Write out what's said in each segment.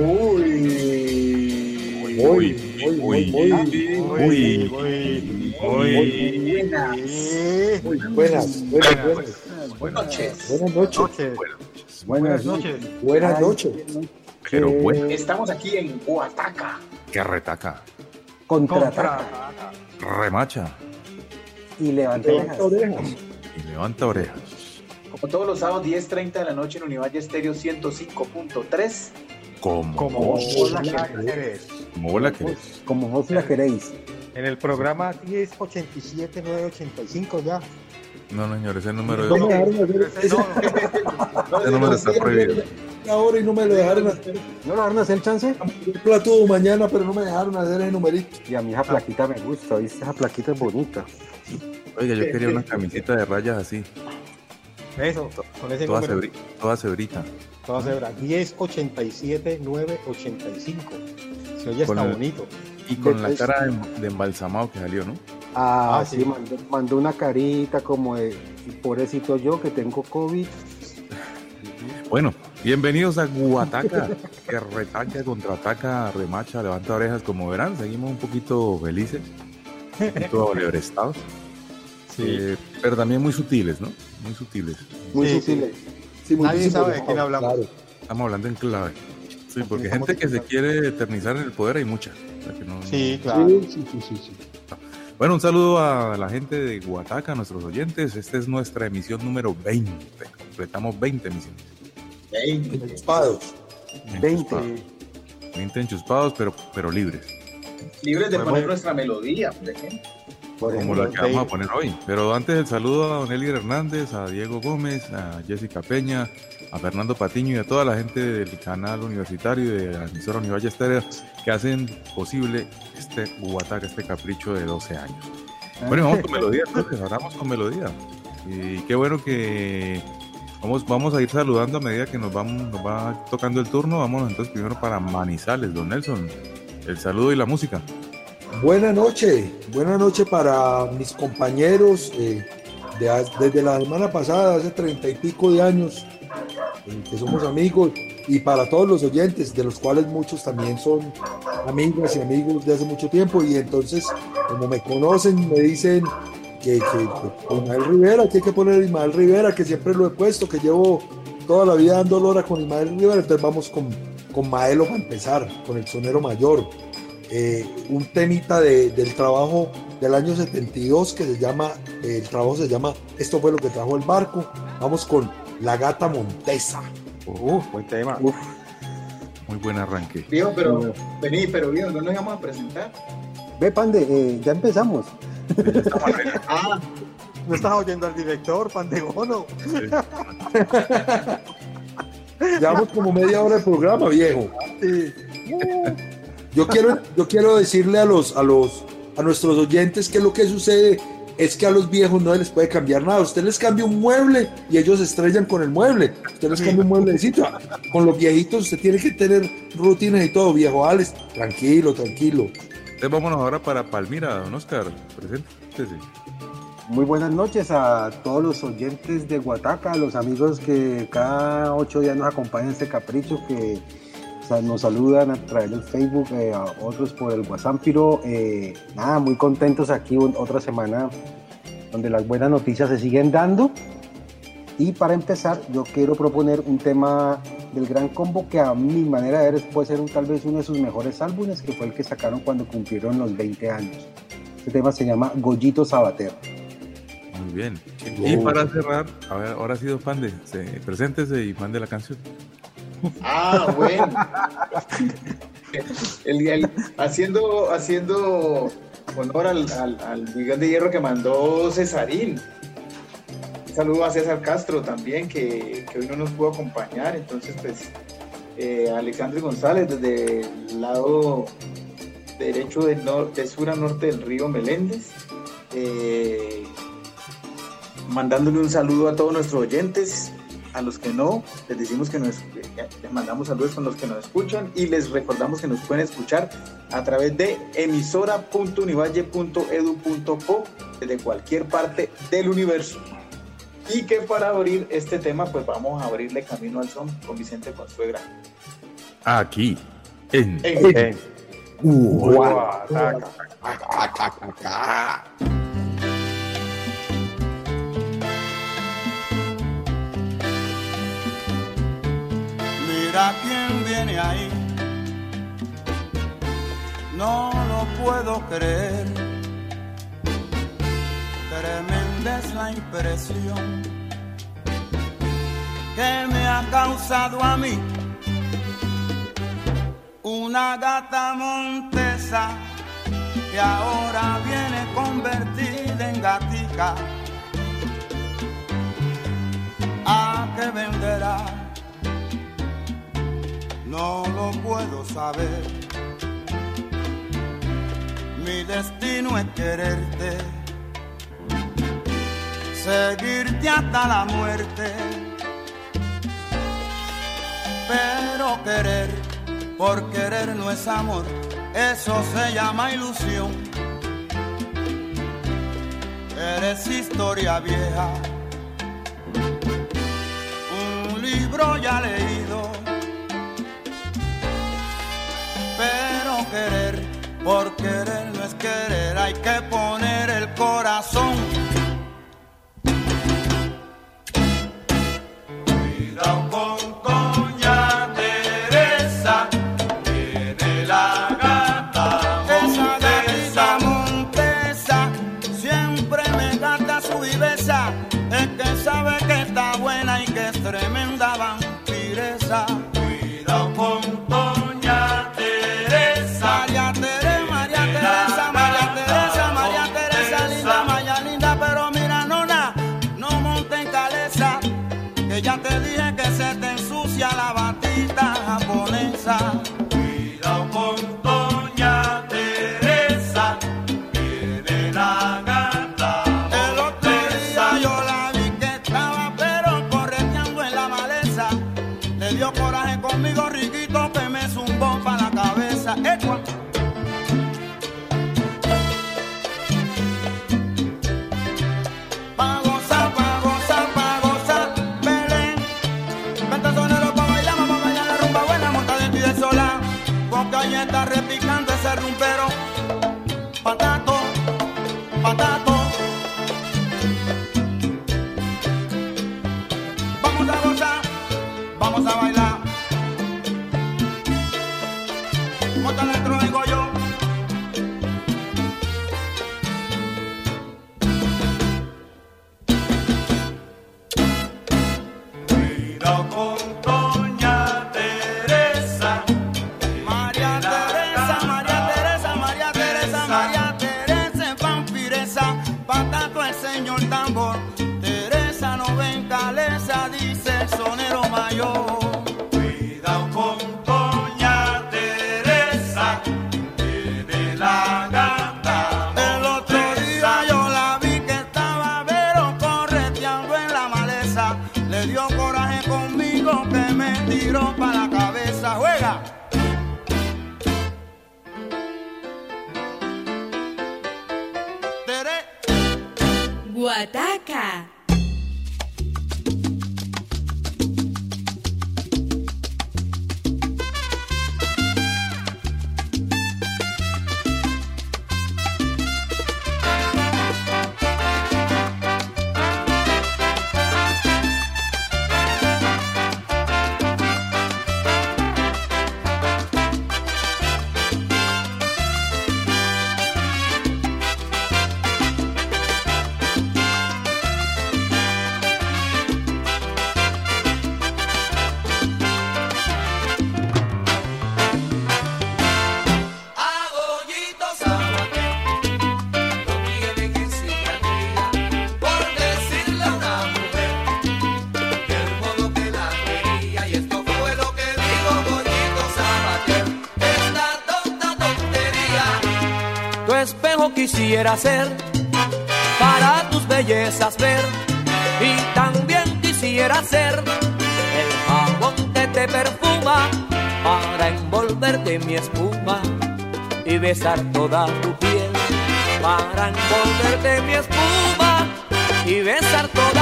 Muy, muy, muy, muy, muy, muy buenas, buenas, buenas. Buenas noches. Buenas noches. Buenas noches. Buenas noches. Pero Eh, bueno, Estamos aquí en Guataca. que retaca, Contraataca remacha y levanta orejas. orejas. y levanta orejas. Como todos los sábados, 10.30 de la noche en Univalle Estéreo 105.3. Como, Como vos, vos la querés. como vos la querés. Como vos la queréis. En el programa 1087 985 ya. No, no, señor, ese número No dejaron hacer No, ese número está prohibido. ahora y no me lo dejaron hacer. ¿No van a hacer el chance? Un plato mañana, pero no me dejaron hacer el numerito. Y a mí esa plaquita me gusta, ¿viste? Esa plaquita es bonita. Oiga, yo quería una camiseta de rayas así, Eso, con ese toda, número. Cebri- toda cebrita. Toda cebra. 1087 985. Se oye Con está el- bonito. Y con la cara de, de embalsamado que salió, ¿no? Ah, Ah, sí, sí. mandó, mandó una carita como de pobrecito yo que tengo COVID. Bueno, bienvenidos a Guataca, que retaca, contraataca, remacha, levanta orejas. Como verán, seguimos un poquito felices, un poquito alebrestados, eh, pero también muy sutiles, ¿no? Muy sutiles. Muy Sí, sutiles. Sí, Nadie sabe de quién hablamos. claro. Estamos hablando en clave. Sí, porque gente que se quiere eternizar en el poder hay mucha. O sea que no- Sí, claro. Sí, sí, sí. Bueno, un saludo a la gente de Guataca, a nuestros oyentes. Esta es nuestra emisión número 20. Completamos 20 emisiones. Enchuspados. 20. 20 enchuspados, pero, pero libres. Libres de poner nuestra melodía, por ejemplo. Por como ejemplo, la que vamos a poner hoy. Pero antes el saludo a Don Eli Hernández, a Diego Gómez, a Jessica Peña, a Fernando Patiño y a toda la gente del canal universitario y de la emisora Univalle Estéreo que hacen posible este Guataca, este capricho de 12 años. Bueno, y vamos con melodía, entonces, ahora vamos con melodía. Y qué bueno que vamos, vamos a ir saludando a medida que nos, vamos, nos va tocando el turno. Vámonos entonces primero para Manizales, Don Nelson. El saludo y la música. Buenas noches, buenas noches para mis compañeros eh, desde la semana pasada, hace treinta y pico de años, eh, que somos amigos, y para todos los oyentes, de los cuales muchos también son amigas y amigos de hace mucho tiempo, y entonces, como me conocen, me dicen que, que, Rivera, que hay que poner Ismael Rivera, que siempre lo he puesto, que llevo toda la vida dando lora con Ismael Rivera, entonces vamos con, con Maelo para empezar, con el sonero mayor eh, un temita de- del trabajo del año 72 que se llama, eh, el trabajo se llama Esto fue lo que trajo el barco. Vamos con La Gata Montesa. Uh, buen tema. Uf, Muy buen arranque. Viejo, pero vení, pero viejo, no nos íbamos a presentar. ve, Pande, eh, ya empezamos. Ah, ¿No estás oyendo al director, Pandegono? Llevamos como media hora de programa, viejo. Yo quiero, yo quiero decirle a los, a los, a nuestros oyentes que lo que sucede es que a los viejos no les puede cambiar nada. Usted les cambia un mueble y ellos se estrellan con el mueble. Usted les cambia un mueblecito. Con los viejitos usted tiene que tener rutinas y todo, viejo Alex. Tranquilo, tranquilo. Entonces vámonos ahora para Palmira, don Oscar. Preséntese. Muy buenas noches a todos los oyentes de Guataca, a los amigos que cada ocho días nos acompañan en este capricho, que nos saludan a través del Facebook, eh, a otros por el WhatsApp. Pero eh, nada, muy contentos aquí un- otra semana donde las buenas noticias se siguen dando. Y para empezar, yo quiero proponer un tema del Gran Combo que a mi manera de ver puede ser un- tal vez uno de sus mejores álbumes, que fue el que sacaron cuando cumplieron los 20 años. Este tema se llama Gollito Sabater. Muy bien. Y para cerrar, a ver, ahora sí, don Pande, se, preséntese y mande la canción. Ah, bueno. El- haciendo, haciendo honor al, al, Miguel de Hierro que mandó Cesarín. saludo a César Castro también, que, que hoy no nos pudo acompañar. Entonces, pues, eh, Alexandre González, desde el lado derecho del de sur a norte del río Meléndez. Eh, mandándole un saludo a todos nuestros oyentes, a los que no, les decimos que nos, eh, les mandamos saludos con los que nos escuchan y les recordamos que nos pueden escuchar a través de emisora.univalle.edu.co desde cualquier parte del universo. Y que para abrir este tema, pues vamos a abrirle camino al son con Vicente Consuegra. Aquí, en En- Mira quién viene ahí. No lo puedo creer. Tremenda es la impresión que me ha causado a mí. Una gata montesa que ahora viene convertida en gatica. ¿A qué venderá? No lo puedo saber. Mi destino es quererte, seguirte hasta la muerte. Pero querer, por querer no es amor, eso se llama ilusión. Eres historia vieja, un libro ya leído por querer no es querer, hay que poner el corazón. quisiera ser para tus bellezas ver y también quisiera ser el jabón que te perfuma para envolverte mi espuma y besar toda tu piel para envolverte mi espuma y besar toda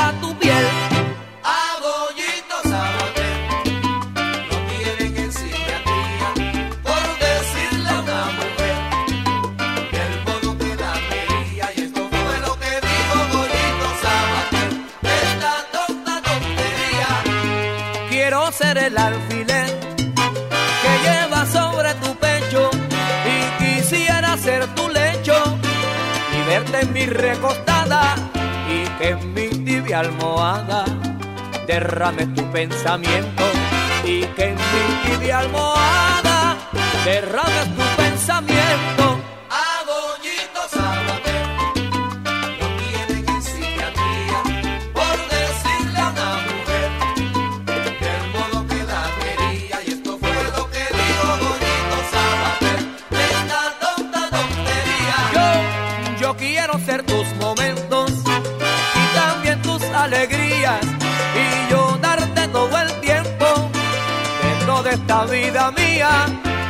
mi recostada y que en mi tibia almohada derrame tu pensamiento y que en mi tibia almohada derrame tu pensamiento la vida mía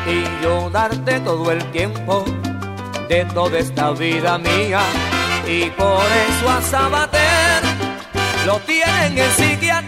y yo darte todo el tiempo de toda esta vida mía. Y por eso a Sabater lo tienen en psiquiatría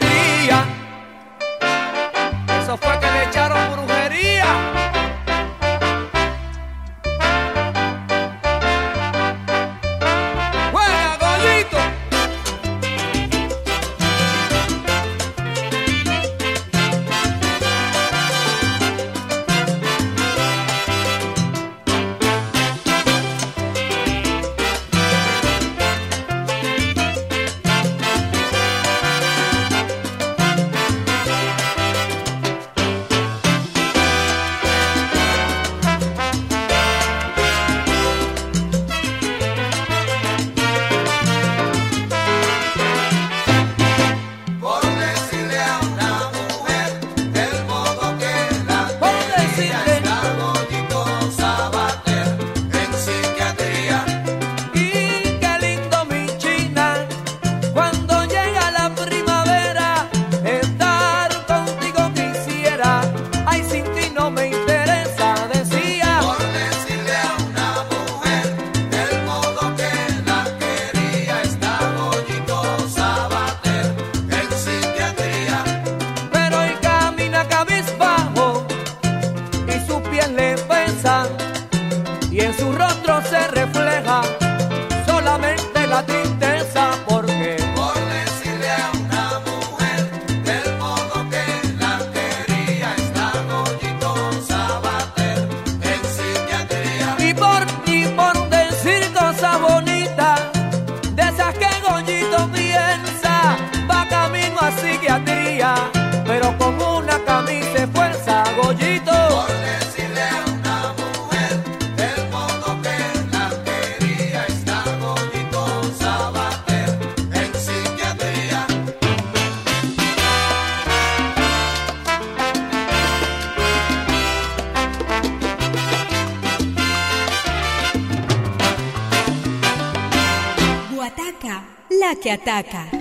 Itaca.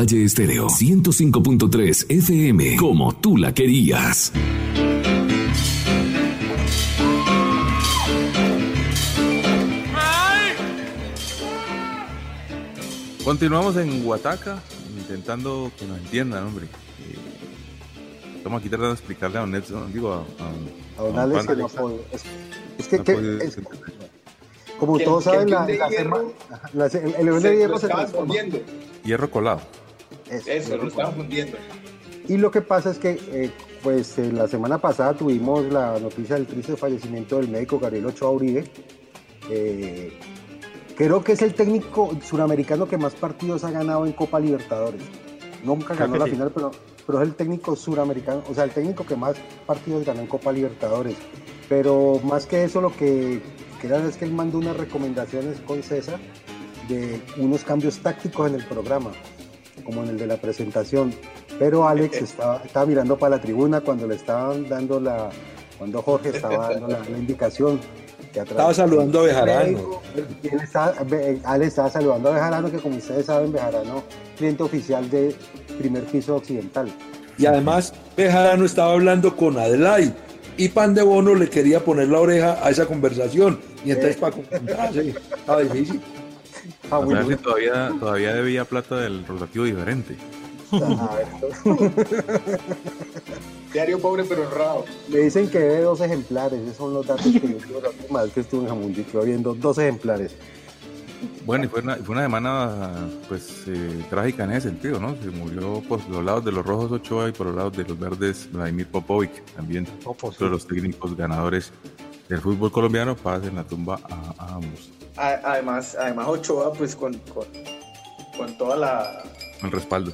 Univalle Estéreo 105.3 FM, como tú la querías. Continuamos en Huataca, intentando que nos entiendan, hombre. Eh, Estamos aquí tratando de explicarle a don Nelson, digo, a, a- A don a Alex Juan que no Alex. puede- es, es que, No que- puede es- entender. como todos saben, el la, de la la se- el, el evento Se de lo hierro se transforma. Hierro colado. Eso, Eso, lo estaban fundiendo. Y lo que pasa es que, eh, pues, eh, la semana pasada tuvimos la noticia del triste fallecimiento del médico Gabriel Ochoa Uribe. Eh, creo que es el técnico suramericano que más partidos ha ganado en Copa Libertadores. Nunca Creo ganó la sí. final, pero, pero es el técnico suramericano, o sea, el técnico que más partidos ganó en Copa Libertadores. Pero más que eso, lo que queda es que él mandó unas recomendaciones con César de unos cambios tácticos en el programa, como en el de la presentación. Pero Alex estaba, estaba mirando para la tribuna cuando le estaban dando la, cuando Jorge estaba dando la, la indicación. que atrás- Estaba saludando a Bejarano. él estaba- Be- Ale estaba saludando a Bejarano, que como ustedes saben, Bejarano, cliente oficial de primer piso occidental. Y además, Bejarano estaba hablando con Adelaide y Pan de Bono le quería poner la oreja a esa conversación. Y entonces, para concentrarse, estaba difícil. Ah, O sea, todavía, todavía debía plata del rotativo diferente. Diario pobre pero honrado. Me dicen que debe dos ejemplares, esos son los datos que yo tuve la última vez que estuve en Jamundí, que viendo dos ejemplares. Bueno, y fue una, fue una semana pues eh, trágica en ese sentido, ¿no? Se murió por los lados de los rojos Ochoa y por los lados de los verdes Vladimir Popovic, también Popo, sí. uno de los técnicos ganadores del fútbol colombiano, paz en la tumba a, a ambos. A- Además, además Ochoa, pues con, con, con toda la El respaldo.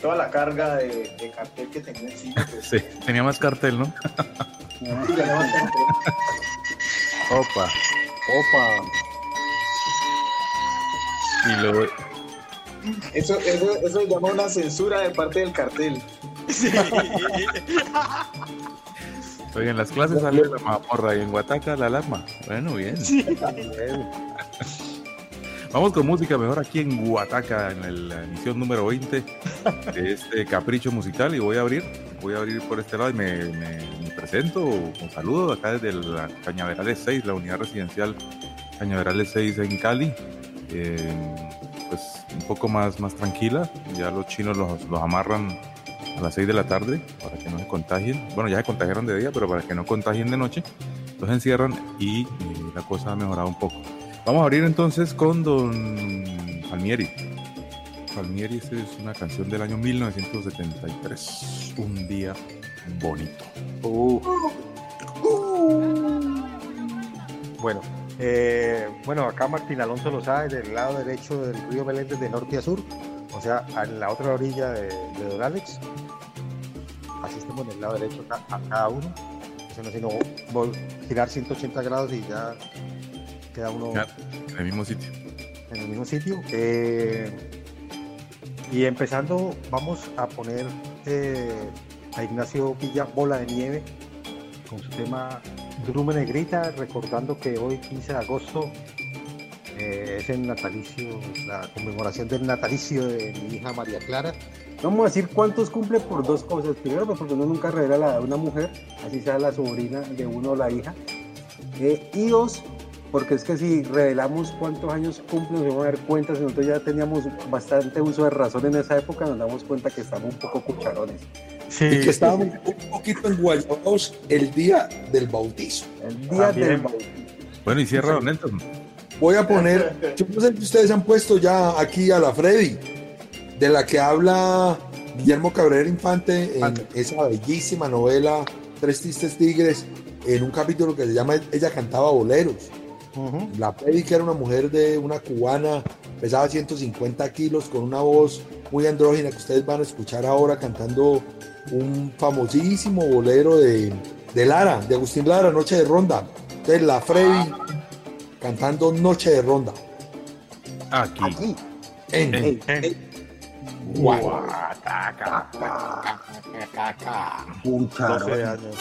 toda la carga de, de cartel que tenía encima, pues, Sí, tenía más cartel, ¿no? sí, ganó bastante. Opa. Opa, Y lo, Eso, eso, eso se llama una censura de parte del cartel. oye, en las clases salió la mamorra y en Huataca la alarma. Bueno, bien. Vamos con música mejor aquí en Huataca, en la emisión número 20 de este capricho musical. Y voy a abrir, voy a abrir por este lado y me, me- me presento con saludos acá desde la Cañaverales 6, la unidad residencial Cañaverales 6 en Cali. Eh, pues un poco más, más tranquila. Ya los chinos los, los amarran a las 6 de la tarde para que no se contagien. Bueno, ya se contagiaron de día, pero para que no contagien de noche, los encierran y la cosa ha mejorado un poco. Vamos a abrir entonces con don Palmieri. Palmieri. Es una canción del año 1973. Un día bonito. Uh. Bueno, eh, bueno, acá Martín Alonso lo sabe, del lado derecho del río Meléndez de norte a sur, o sea, en la otra orilla de, de Don Alex. Así estamos del lado derecho ca- a cada uno. Eso no es sino vol- girar 180 grados y ya queda uno Ya, en el mismo sitio. en el mismo sitio. Eh, y empezando, vamos a poner eh, a Ignacio Villa Bola de Nieve con su tema Drume Negrita, recordando que hoy, 15 de agosto, eh, es el natalicio, la conmemoración del natalicio de mi hija María Clara. Vamos a decir cuántos cumple por dos cosas. Primero, pues, porque uno nunca revela la edad de una mujer, así sea la sobrina de uno o la hija. Eh, y dos, porque es que si revelamos cuántos años cumple, nos vamos a dar cuenta, si nosotros ya teníamos bastante uso de razón en esa época, nos damos cuenta que estamos un poco cucharones. Y que estábamos un poquito enguayados el día del bautizo. El día También. del bautizo. Bueno, y cierra Don Nelson. Voy a poner, yo no sé si ustedes han puesto ya aquí a la Freddy, de la que habla Guillermo Cabrera Infante en esa bellísima novela Tres Tristes Tigres, en un capítulo que se llama Ella cantaba boleros. La Freddy, que era una mujer de una cubana, pesaba 150 kilos, con una voz muy andrógina que ustedes van a escuchar ahora cantando un famosísimo bolero de, de Lara, de Agustín Lara, Noche de Ronda. Entonces, la Freddy cantando Noche de Ronda. Aquí. Aquí. En, En- en- Guataca. 12 años.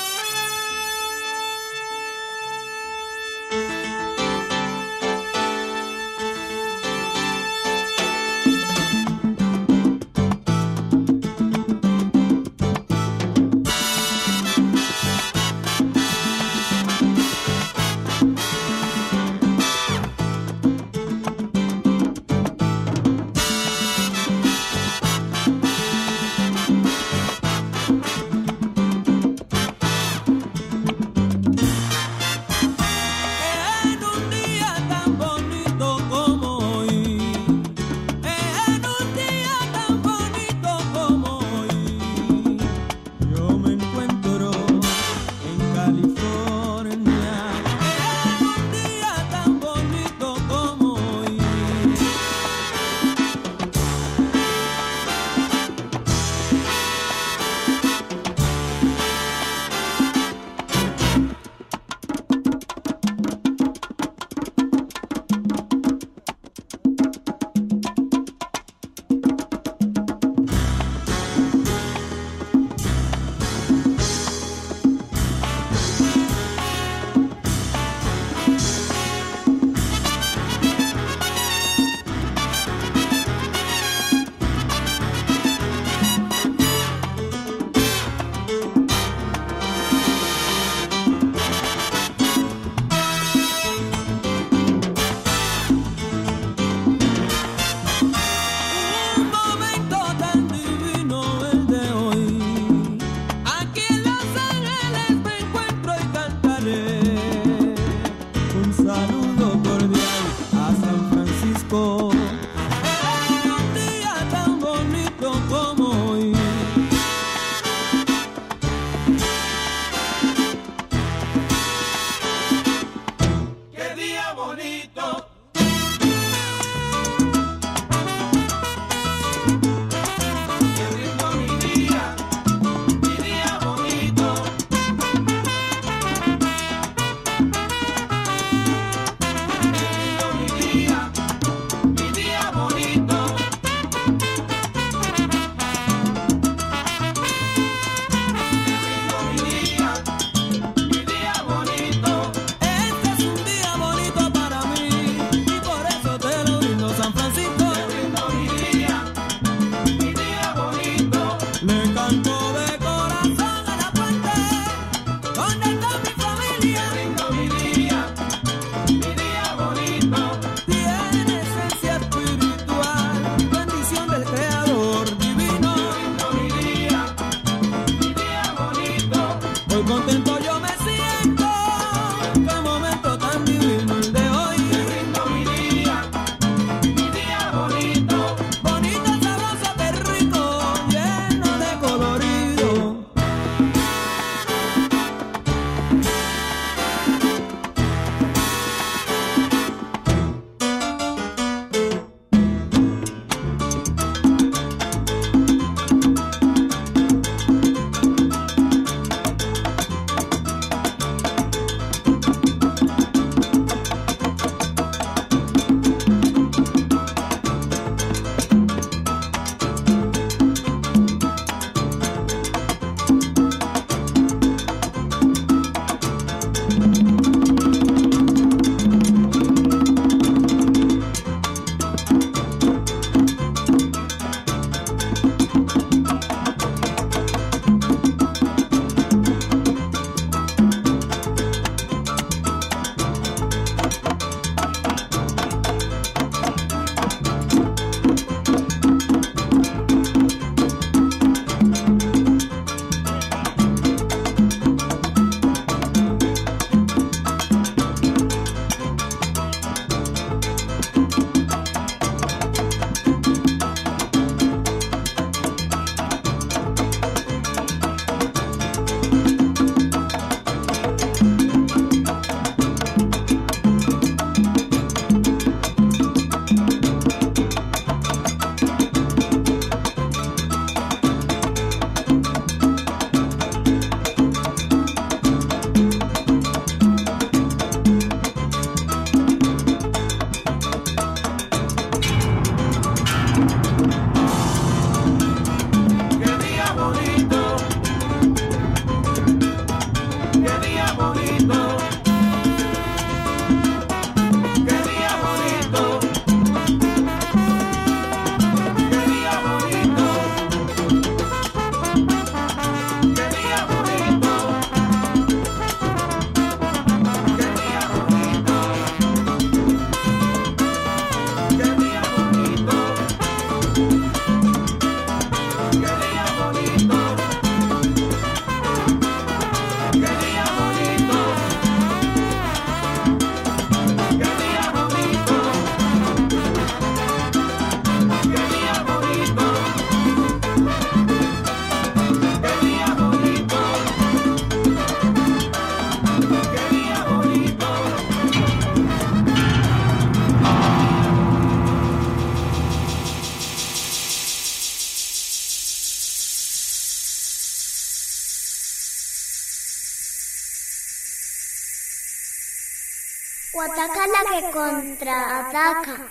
Contraataca.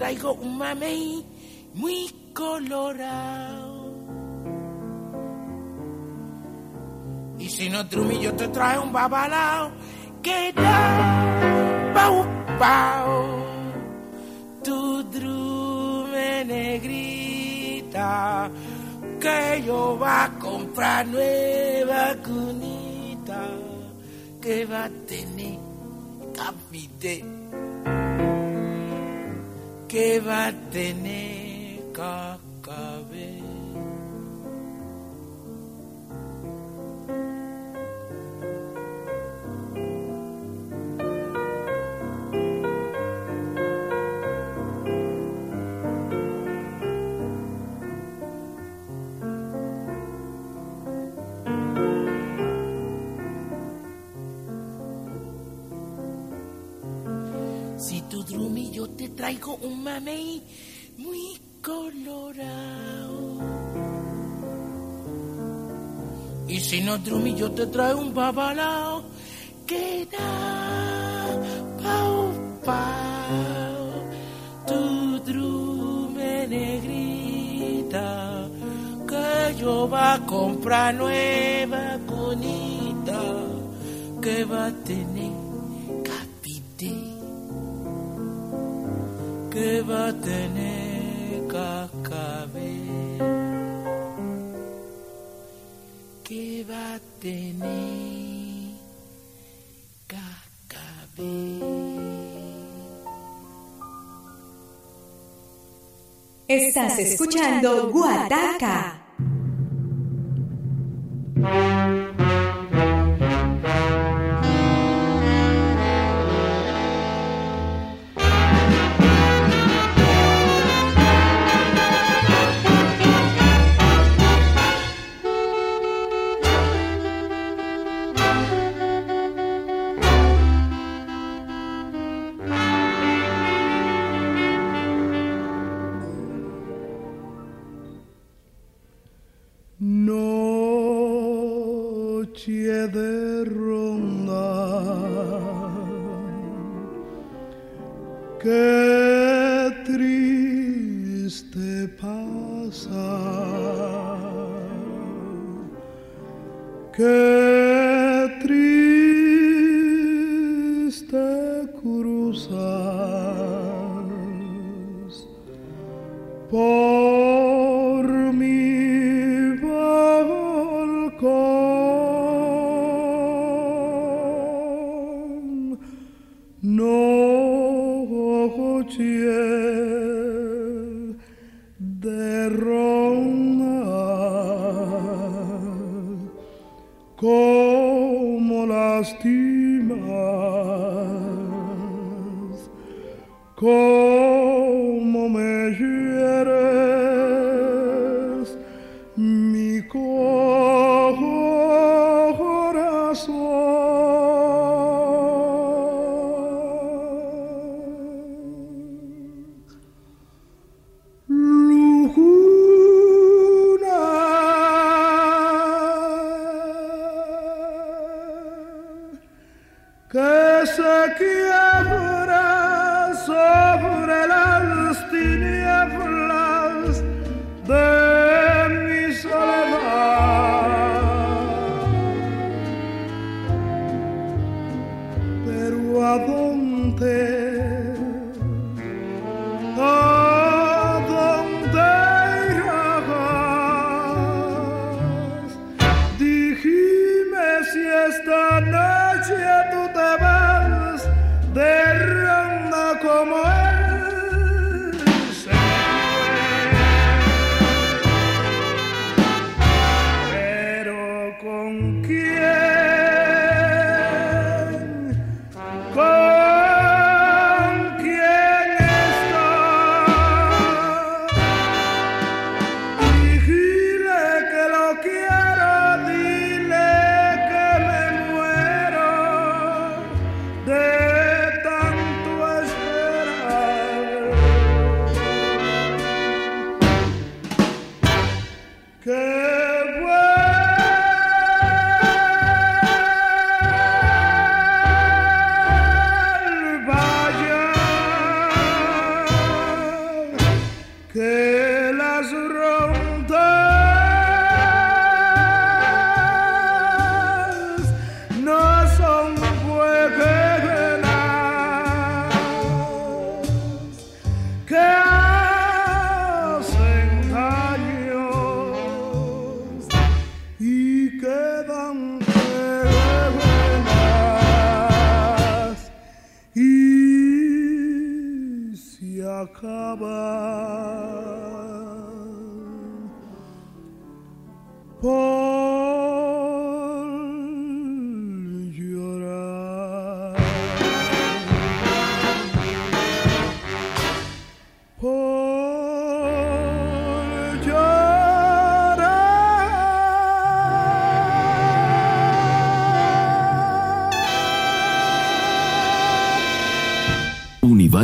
Traigo un mamey muy colorado. Y si no drumi yo te traigo un babalao que da pau pau. Tu drume negrita que yo va a comprar nueva cunita que va a tener capite que va a tener traigo un mamey muy colorado. Y si no drumi yo te traigo un babalao que da pau pau. Tu drume negrita que yo va a comprar nueva conita que va a tener que va a tener cacabe que va a tener cacabe Estás escuchando Guataca.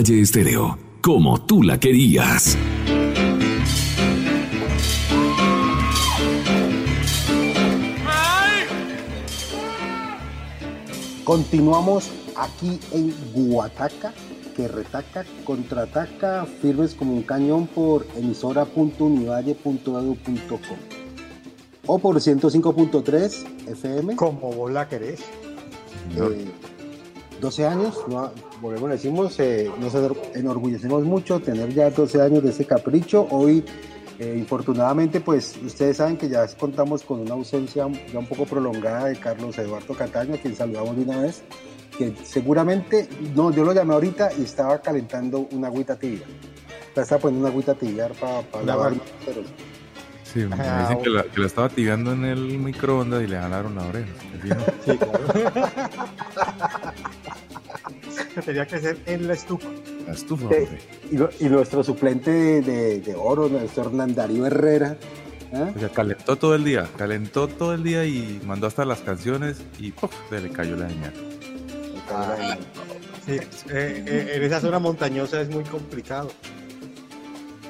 Univalle Estéreo, como tú la querías. Continuamos aquí en Guataca, que retaca, contraataca, firmes como un cañón por emisora.univalle.edu.com o por 105.3 FM. Como vos la querés. Eh, 12 años, no, volvemos, decimos, eh, nos enor- enorgullecemos mucho tener ya 12 años de ese capricho. Hoy, eh, infortunadamente, pues ustedes saben que ya contamos con una ausencia ya un poco prolongada de Carlos Eduardo Cataño, a quien saludamos de una vez, que seguramente, no, yo lo llamé ahorita y estaba calentando una agüita tibia. Ya estaba poniendo una agüita tibia para lavar, agua. pero Sí, me Ah, dicen que la, que la estaba tibiando en el microondas y le jalaron la oreja. Sí, claro. Tenía que ser en la estufa. La estufa, Eh, y, lo- y nuestro suplente de, de- de oro, nuestro Hernán Darío Herrera. ¿ah? O sea, calentó todo el día, calentó todo el día y mandó hasta las canciones y ¡puf! se le cayó la señal. Sí, eh, eh, en esa zona montañosa es muy complicado.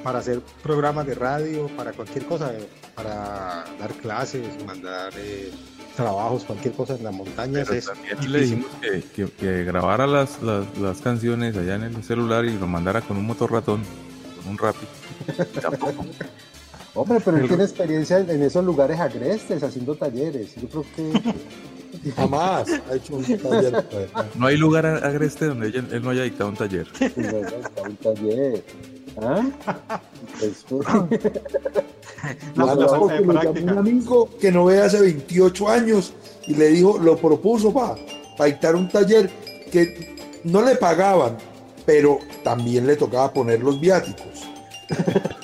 Para hacer programas de radio, para cualquier cosa, eh, para dar clases, mandar eh, trabajos, cualquier cosa en las montañas Pero es también le difícil. dijimos que, que- que grabara las, las, las canciones allá en el celular y lo mandara con un motor ratón, con un rapi. Tampoco. Hombre, pero él El- tiene experiencia en esos lugares agrestes, haciendo talleres. Yo creo que Jamás ha hecho un taller. No hay lugar agreste donde ella- él no haya dictado un taller. un taller. ¿Ah? Pues, me llamó práctica. un amigo que no ve hace 28 años y le dijo, lo propuso para dictar un taller que no le pagaban, pero también le tocaba poner los viáticos.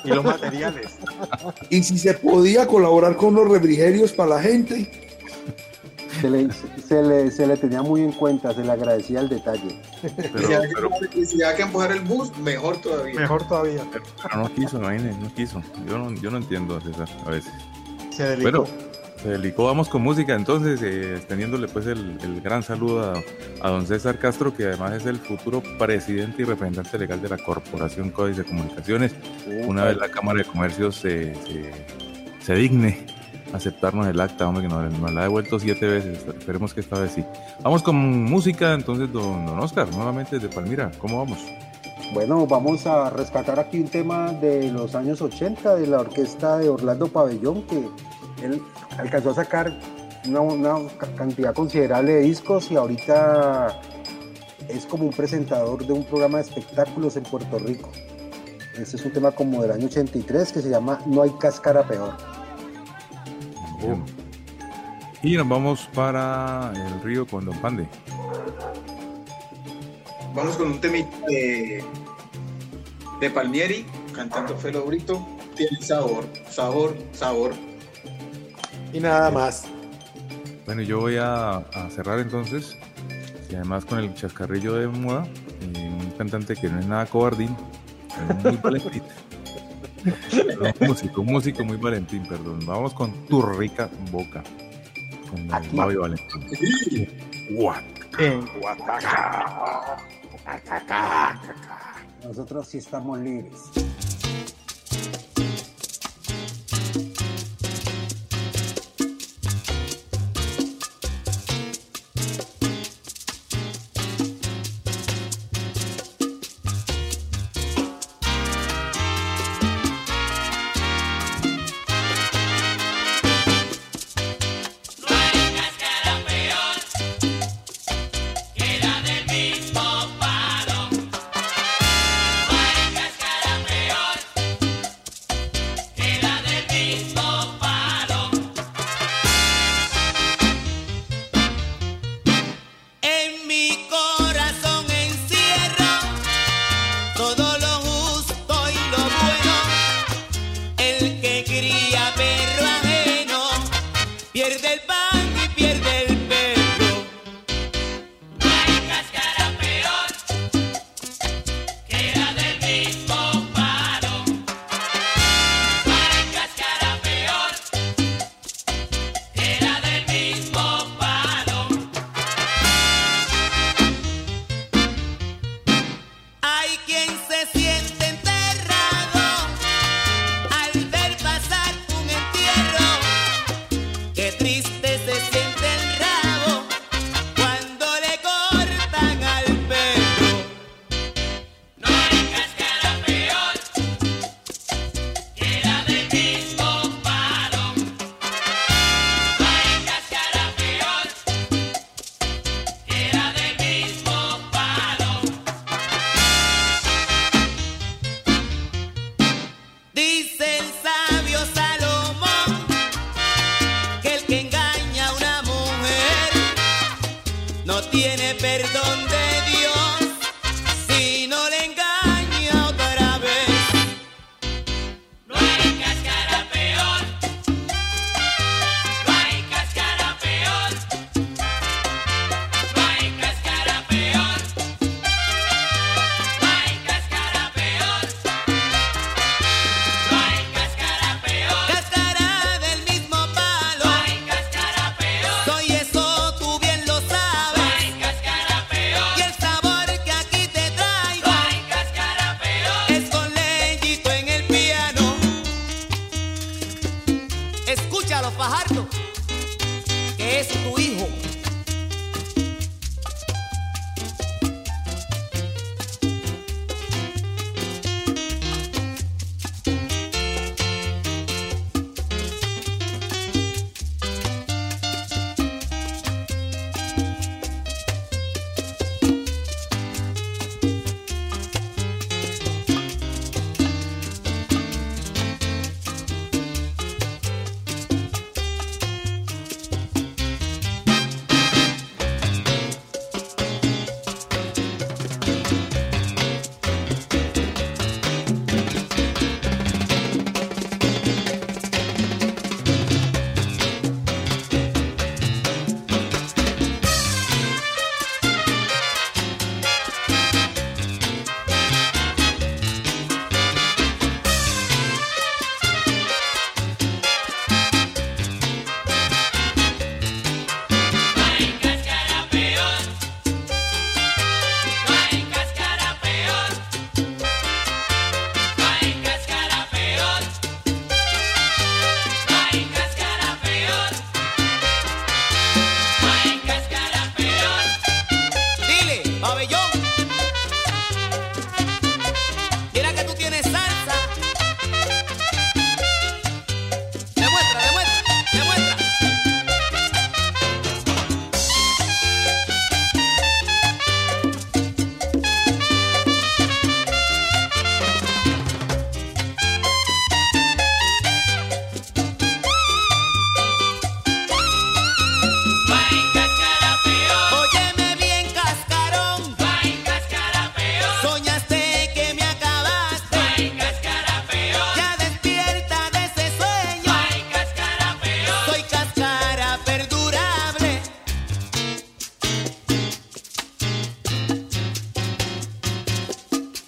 Y los materiales. Y si se podía colaborar con los refrigerios para la gente, se, le, se, le, se le tenía muy en cuenta, se le agradecía el detalle. Pero, si, hay pero, que, y si hay que empujar el bus, mejor todavía. Mejor todavía. pero no quiso, imagínate, no quiso. Yo no, yo no entiendo, César, a veces. Se delicó. Bueno, se delicó, vamos con música entonces, eh, extendiéndole pues el, el gran saludo a, a don César Castro, que además es el futuro presidente y representante legal de la Corporación Códice de Comunicaciones. Una vez la Cámara de Comercio se, se, se digne aceptarnos el acta, hombre, que nos, la ha devuelto siete veces, esperemos que esta vez sí. Vamos con música entonces, don, Oscar, nuevamente desde Palmira, ¿cómo vamos? Bueno, vamos a rescatar aquí un tema de los años 80 de la orquesta de Orlando Pabellón, que él alcanzó a sacar una, una ca- cantidad considerable de discos y ahorita es como un presentador de un programa de espectáculos en Puerto Rico. Este es un tema como del año 83 que se llama No hay cáscara peor. Y nos vamos para el río con Don Pande. Vamos con un temita de, de Palmieri, cantando Felo Brito. Tiene sabor, sabor, sabor. y nada más. Bueno, yo voy a, a cerrar entonces, y además con el chascarrillo de moda, eh, un cantante que no es nada cobardín, es muy un músico, un músico muy valentín, perdón. Vamos con Tu Rica Boca, con. Bobby Valentín. Guau. En Guataca. Nosotros sí estamos libres.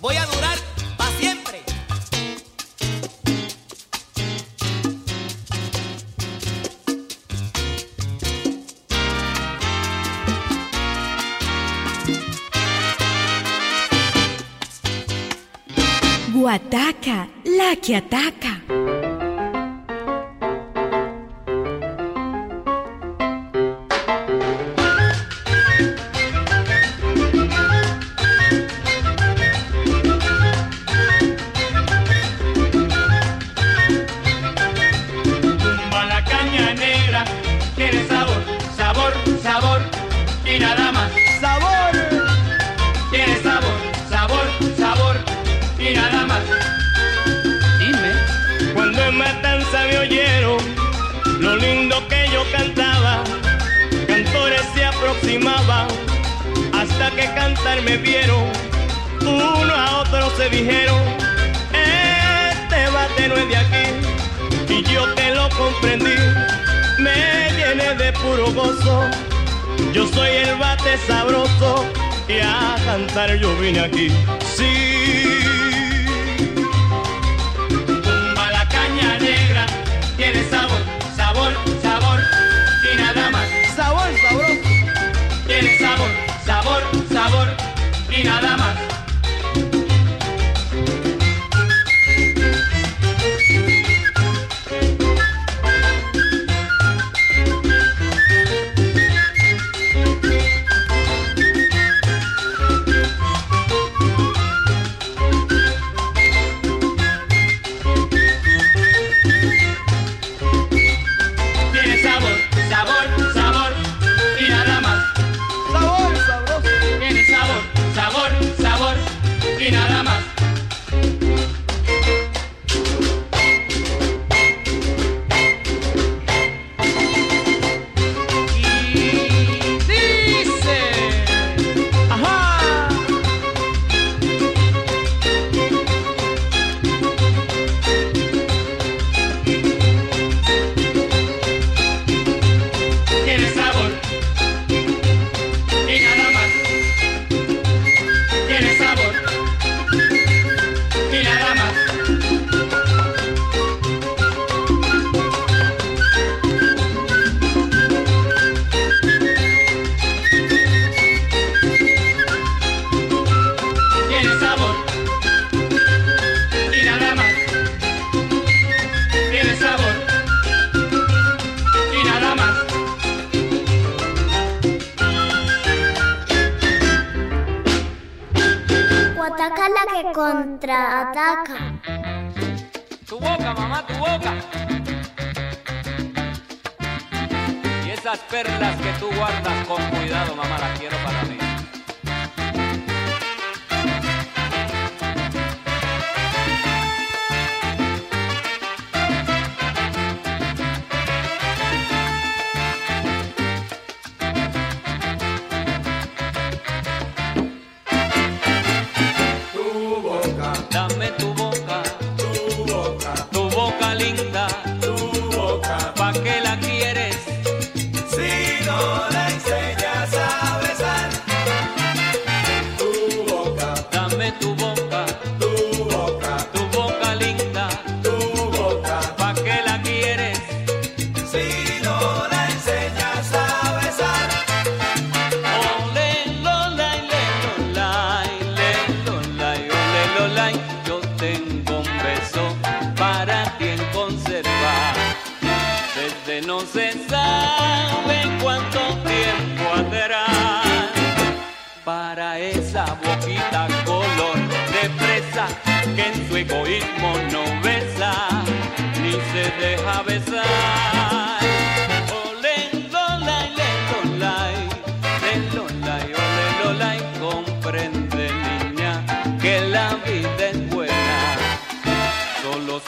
Voy a durar para siempre. Guataca, la que ataca.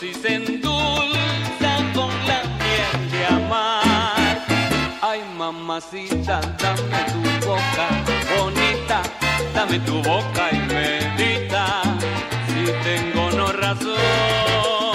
Si se endulza con la miel de amar. Ay, mamacita, dame tu boca, bonita, dame tu boca y medita si tengo no razón.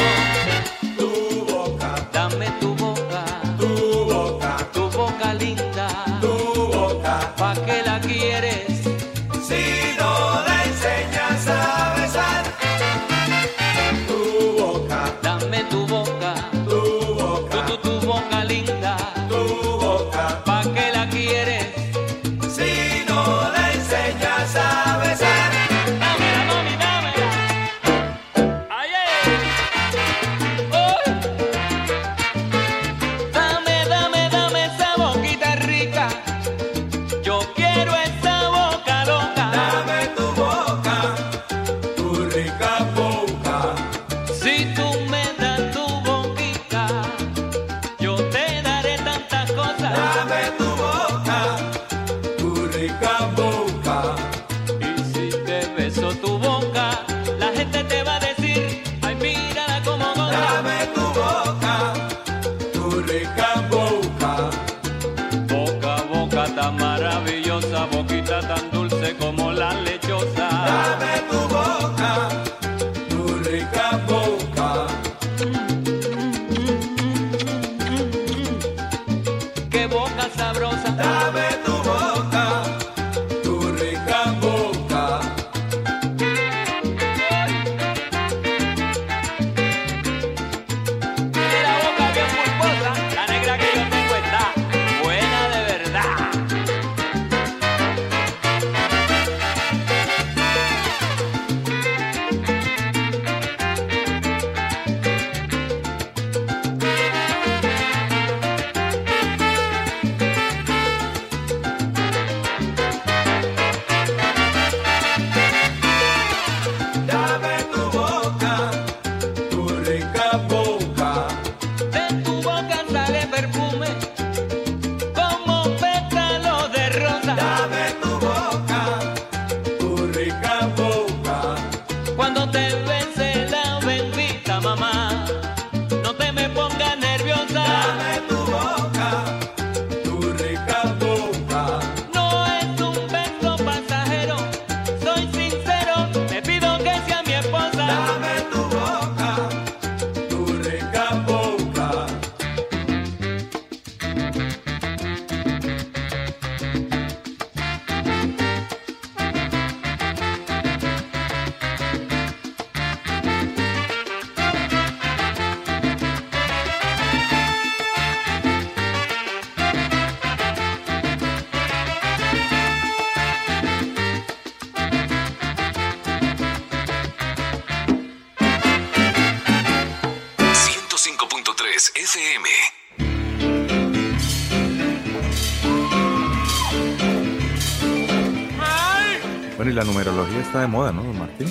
Y la numerología está de moda, ¿no, don Martín?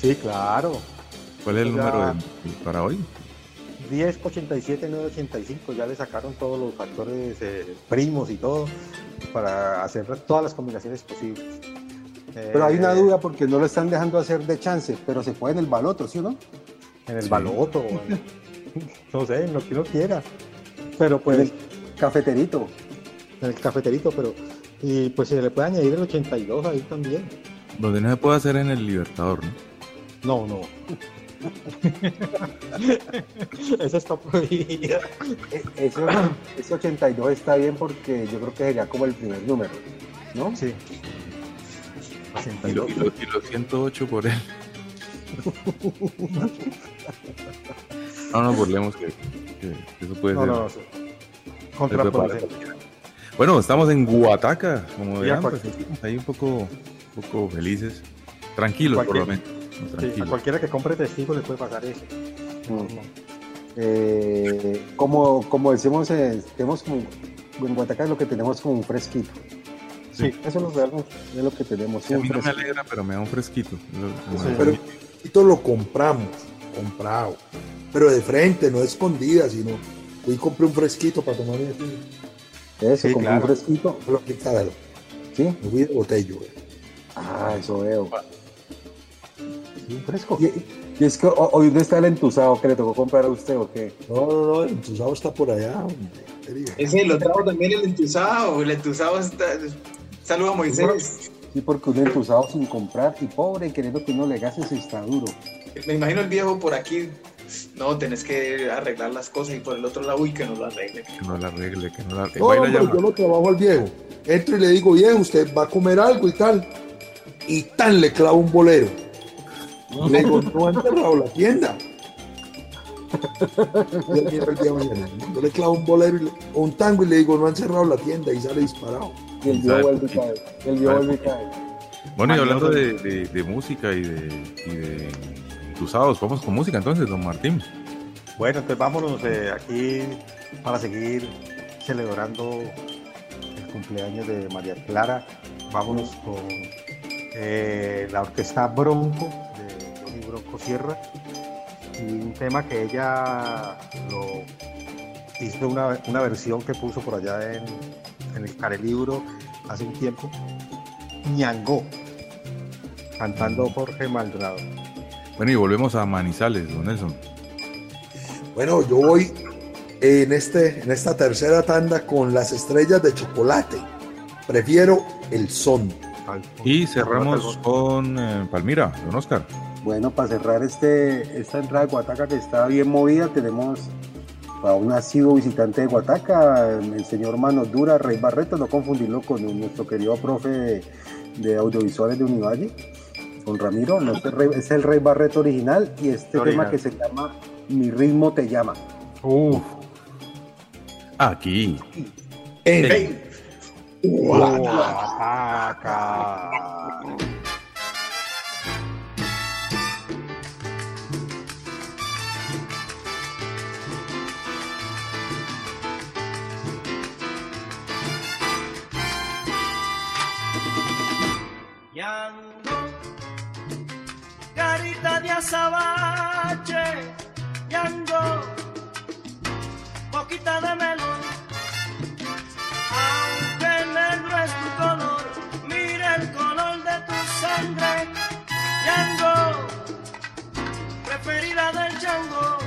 Sí, claro. ¿Cuál es el Ya. número de- para hoy? 10, 87, 985, ya le sacaron todos los factores eh, primos y todo para hacer todas las combinaciones posibles. Pero hay una Eh, duda porque no lo están dejando hacer de chance, pero se puede en el baloto, ¿sí o no? En el Sí. baloto, en- no sé, en lo que uno quiera. Pero pues. En el cafeterito. En el cafeterito, pero. Y pues se le puede añadir el 82 ahí también. Donde no se puede hacer en el Libertador, ¿no? No, no. Esa está prohibida. E- Eso, ese 82 está bien porque yo creo que sería como el primer número, ¿no? Sí. Y, lo- y lo- y los 108 por él. No nos burlemos que, que- que eso puede No, ser. no, no, sí. Contraproducente. Bueno, estamos en Guataca, como verán, pues, ahí un poco, un poco felices, tranquilos por lo menos. Sí, a cualquiera que compre testigo le puede pasar eso. Eh, como, como decimos, eh, tenemos como, en Guataca lo que tenemos como un fresquito. Sí. Eso es lo, real- es lo que tenemos. a mí no me alegra, pero me da un fresquito. Pero esto lo compramos, comprado. Pero de frente, no escondida, sino. Hoy compré un fresquito para tomarme aquí. Eso, Sí, como claro. un fresquito. Lo. ¿Sí? Me fui de botello, güey. Ah, eso veo. Sí, un fresco. Y, y es que ho- hoy dónde está el entusado que le tocó comprar a usted o qué? No, no, no, el entusado está por allá, hombre. Ese lo trajo también el entusado. El entusado está. Saludos a Moisés. Sí, porque un entusado sin comprar y pobre y queriendo que uno le gaste se está duro. Me imagino el viejo por aquí. No, tenés que arreglar las cosas y por el otro lado, uy, que no lo arregle. Que no la arregle, que no la No, baila hombre, llama. yo lo trabajo al viejo. Entro y le digo, viejo, usted va a comer algo y tal. Y tan le clavo un bolero. Y le digo, no han cerrado la tienda. Y viejo y dice, Yo le clavo un bolero y le- o un tango y le digo, no han cerrado la tienda y sale disparado. Y el viejo vuelve y cae. El viejo vuelve y cae. Bueno, y hablando de, de- de música y de, y de entusados, vamos con música entonces, don Martín. Bueno, entonces vámonos eh, aquí para seguir celebrando el cumpleaños de María Clara. Vámonos con eh, la orquesta Bronco de Johnny Bronco Sierra y un tema que ella lo hizo una, una versión que puso por allá en, en el Carelibro hace un tiempo. Ñangó, cantando Jorge Maldonado. Bueno, y volvemos a Manizales, don Nelson. Bueno, yo voy en, este, en esta tercera tanda con las estrellas de chocolate. Prefiero el son. Y cerramos con eh, Palmira, don Oscar. Bueno, para cerrar este, esta entrada de Guataca que está bien movida, tenemos a un asiduo visitante de Guataca, el señor Manos Dura, Rey Barreto, no confundirlo con nuestro querido profe de, de audiovisuales de Univalle, con Ramiro, no, este es, Rey- es el Rey Barreto original y este Original. tema que se llama Mi ritmo te llama. Uf. Aquí. En azabache, Yango, boquita de melón, aunque negro es tu color, mira el color de tu sangre, Yango, preferida del Yango,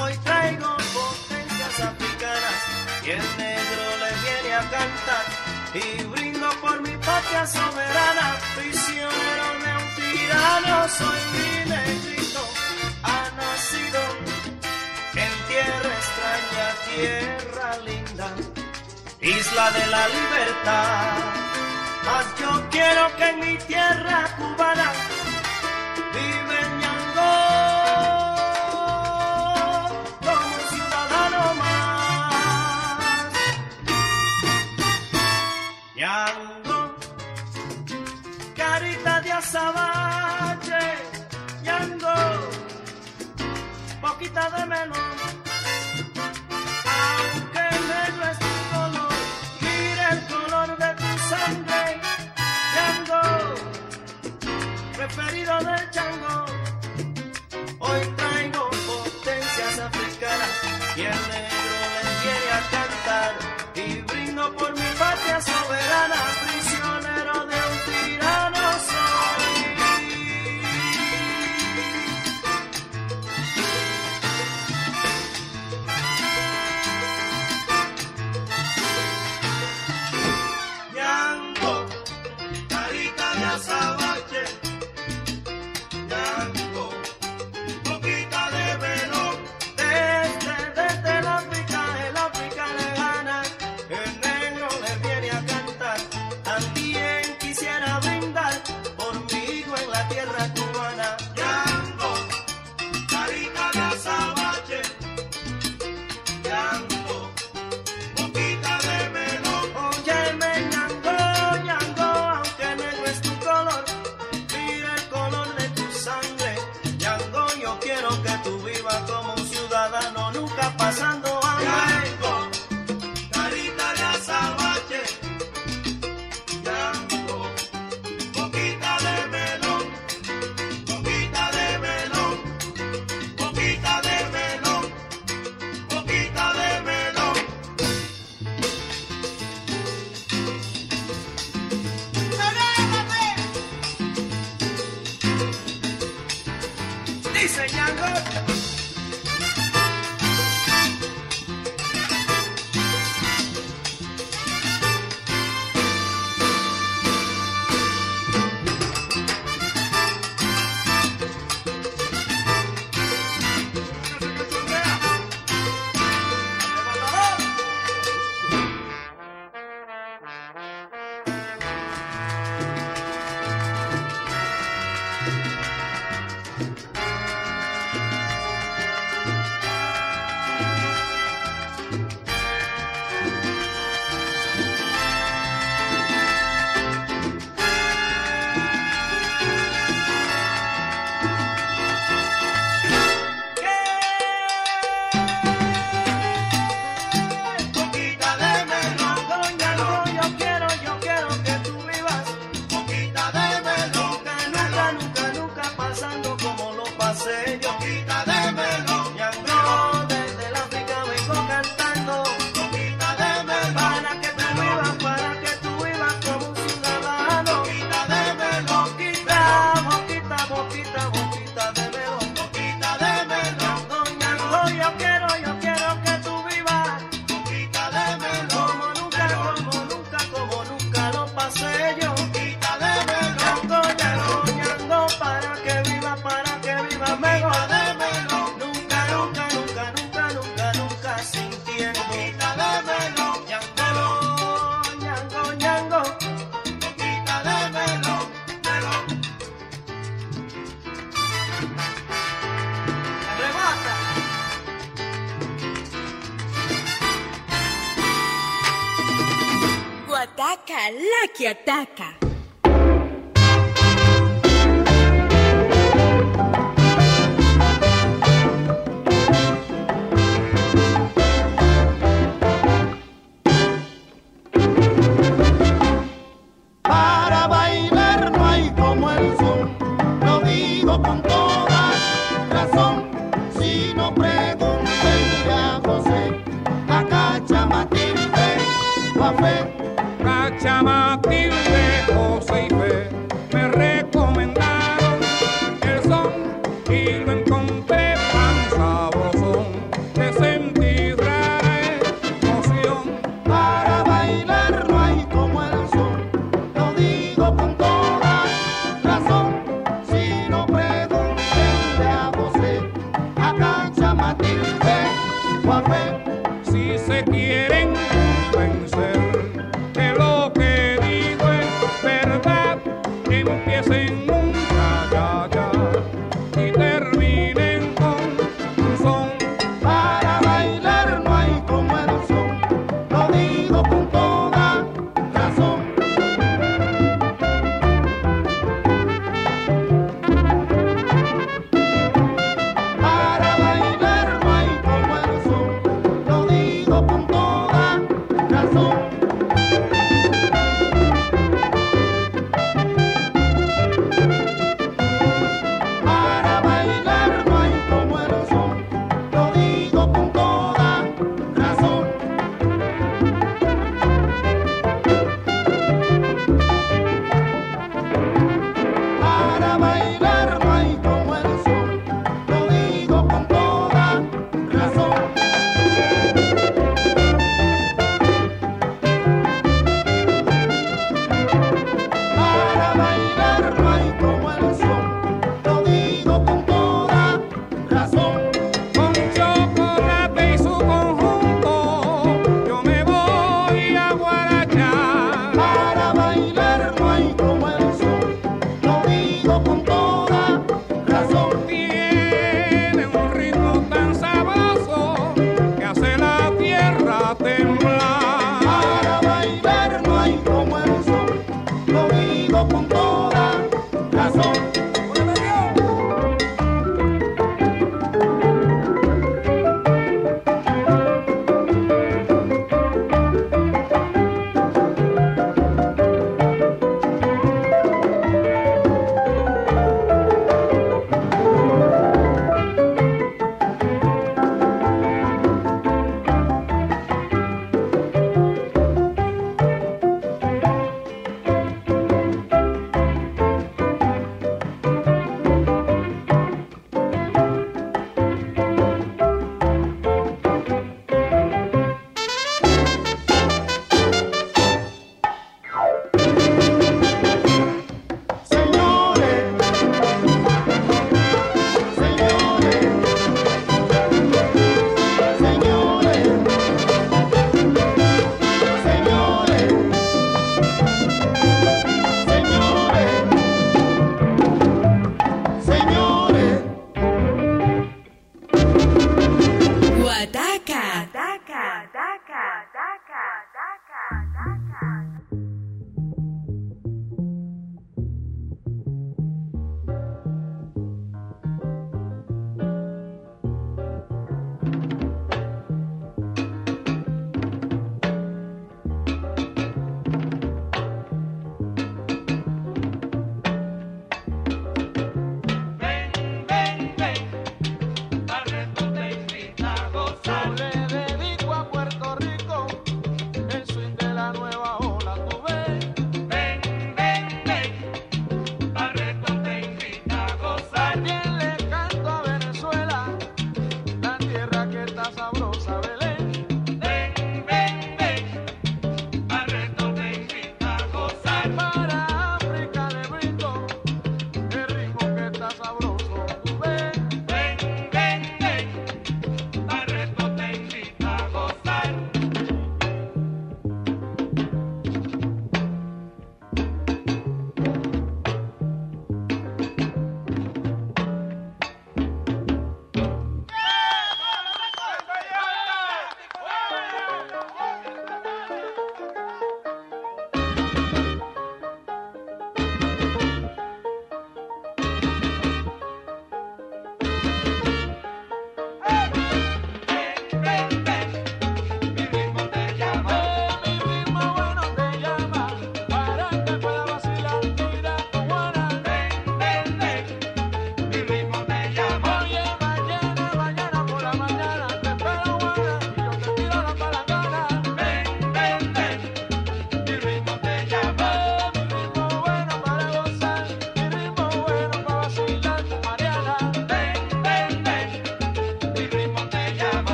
hoy traigo potencias africanas y el negro le viene a cantar y brindo por mi patria soberana, prisionero tirano, soy mi negrito, ha nacido en tierra extraña, tierra linda, isla de la libertad. Mas yo quiero que en mi tierra cubana vive Ñangó como un ciudadano más. Yango, carita de azabache, poquita de menos. Aunque negro es tu color, mira el color de tu sangre. Chango, preferido del chango. La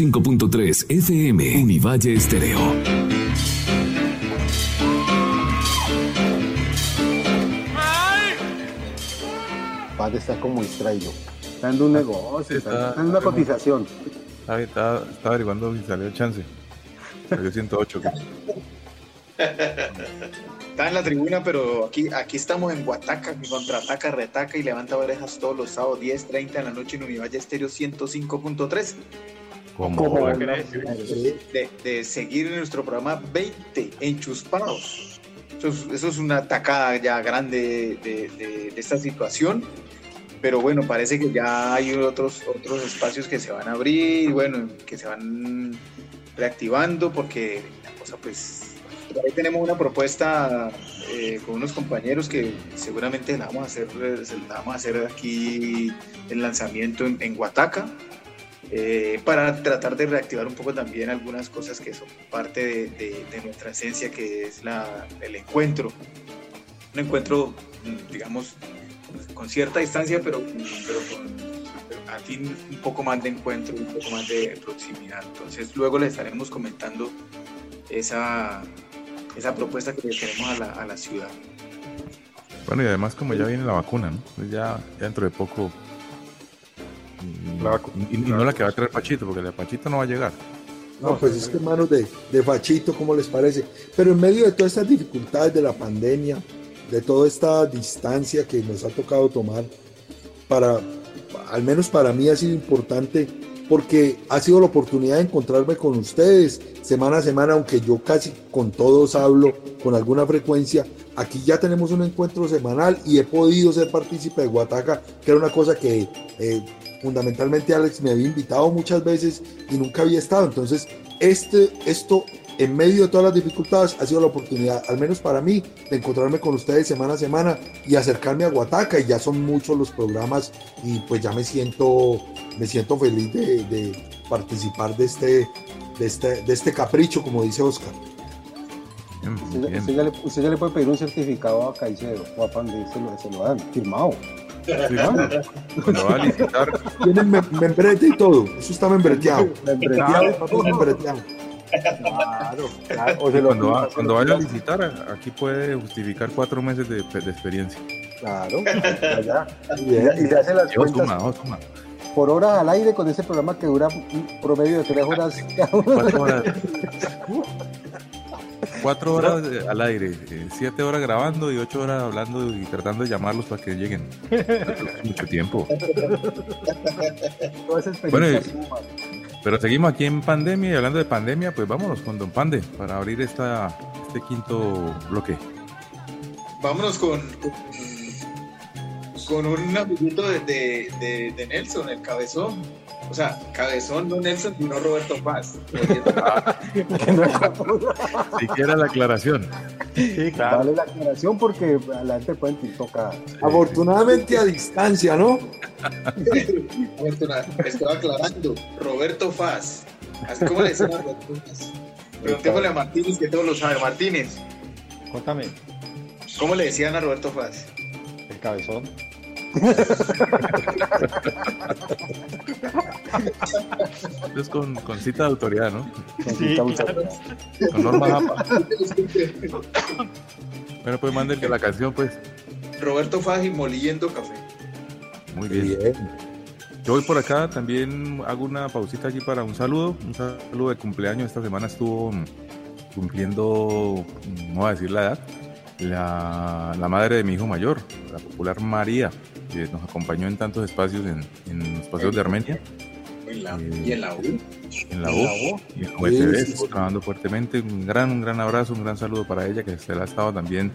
105.3 FM Univalle Estéreo. Padre está como distraído. Está dando un negocio, está, está dando una cotización. Está, está, está averiguando si salió el chance. Salió 108. creo. Está en la tribuna, pero aquí, aquí estamos en Guataca, que contraataca, retaca y levanta orejas todos los sábados 10, 30 de la noche en Univalle Estéreo 105.3. Como De, de seguir en nuestro programa 20 enchuspados. Eso es, eso es una atacada ya grande de, de- de esta situación. Pero bueno, parece que ya hay otros, otros espacios que se van a abrir, bueno, que se van reactivando porque la cosa pues ahí tenemos una propuesta eh, con unos compañeros que seguramente la vamos a hacer, la vamos a hacer aquí el lanzamiento en, en Guataca eh, para tratar de reactivar un poco también algunas cosas que son parte de, de- de nuestra esencia, que es la, el encuentro. Un encuentro, mm, digamos, con cierta distancia, pero, pero con al fin un poco más de encuentro, un poco más de proximidad. Entonces luego les estaremos comentando esa, esa propuesta que le tenemos a la, a la ciudad. Bueno, y además como ya viene la vacuna, ¿no? Pues ya, ya dentro de poco... Y, y- y no la que va a traer Pachito, porque la de Pachito no va a llegar. No, pues es que hermanos de, de Fachito, ¿cómo les parece? Pero en medio de todas estas dificultades de la pandemia, de toda esta distancia que nos ha tocado tomar, para, al menos para mí ha sido importante porque ha sido la oportunidad de encontrarme con ustedes semana a semana, aunque yo casi con todos hablo con alguna frecuencia. Aquí ya tenemos un encuentro semanal y he podido ser partícipe de Guataca, que era una cosa que eh, fundamentalmente Alex me había invitado muchas veces y nunca había estado. Entonces, este, esto en medio de todas las dificultades ha sido la oportunidad, al menos para mí, de encontrarme con ustedes semana a semana y acercarme a Guataca. Y ya son muchos los programas y pues ya me siento, me siento feliz de, de participar de este, de, este, de este capricho, como dice Oscar. Usted, ya- usted ya le, usted ya le puede pedir un certificado a Caicedo o a se lo, se lo dan, firmado. Cuando va a licitar, Tienen mem- membrete y todo, eso está membreteado. Membreteado. Claro, claro. O y se lo cuando, va- cuando vaya a licitar, aquí puede justificar cuatro meses de, de experiencia. Claro, allá. Y, y se hace las cuentas por hora al aire con ese programa que dura un promedio de tres horas. Cuatro horas. Cuatro horas eh, al aire, eh, siete horas grabando y ocho horas hablando y tratando de llamarlos para que lleguen. Mucho tiempo. Bueno. Pero seguimos aquí en pandemia y hablando de pandemia, pues vámonos con Don Pande para abrir esta, este quinto bloque. Vámonos con, con, con un amiguito de, de, de- de Nelson, el cabezón. O sea, cabezón, no Nelson, sino Roberto Paz. Siquiera la aclaración. Sí, Vale la aclaración porque a la gente puede tocar. Afortunadamente a distancia, ¿no? Estaba aclarando. Roberto Faz. Así como le decían a Roberto Faz. Preguntémosle a Martínez, que todo lo sabe. Martínez, Cuéntame, ¿cómo le decían a Roberto Faz? el cabezón. Es con, con cita de autoridad, ¿no? Sí, claro. Con norma APA. Bueno, pues manden que la canción, pues. Roberto Faz y moliendo café. Muy bien. Yo voy por acá, también hago una pausita aquí para un saludo, un saludo de cumpleaños. Esta semana estuvo cumpliendo, no voy a decir la edad, la, la madre de mi hijo mayor, la popular María, que nos acompañó en tantos espacios, en, en los paseos de Armenia, En la- Eh, y en la U. en la En la U, y en Sí, USB, sí, estuvo sí. trabajando fuertemente. Un gran, un gran abrazo, un gran saludo para ella, que se la ha estado también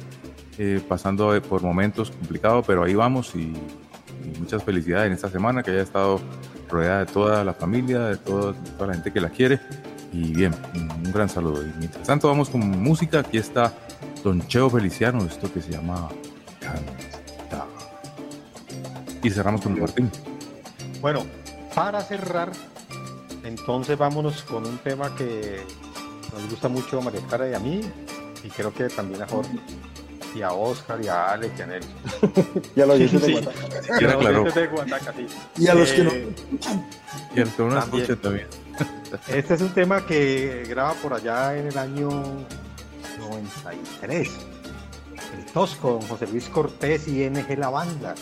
eh, pasando eh, por momentos complicados, pero ahí vamos y, y muchas felicidades en esta semana, que haya estado rodeada de toda la familia, de todo- de toda la gente que la quiere. Y bien, un un gran saludo. Y mientras tanto vamos con música, aquí está Don Cheo Feliciano, esto que se llama. Y cerramos con Martín. Bueno, para cerrar, entonces vámonos con un tema que nos gusta mucho a María Clara y a mí, y creo que también a Jorge, y a Oscar, y a Alex, y a Nelson. Y a los oyentes de Sí. Guataca. Y a Quiera los aclaró. oyentes de Guataca, sí. Y a los que no Y el que uno También. escucha también. Este es un tema que graba por allá en el año 93. El Tosco, don José Luis Cortés y NG La Banda.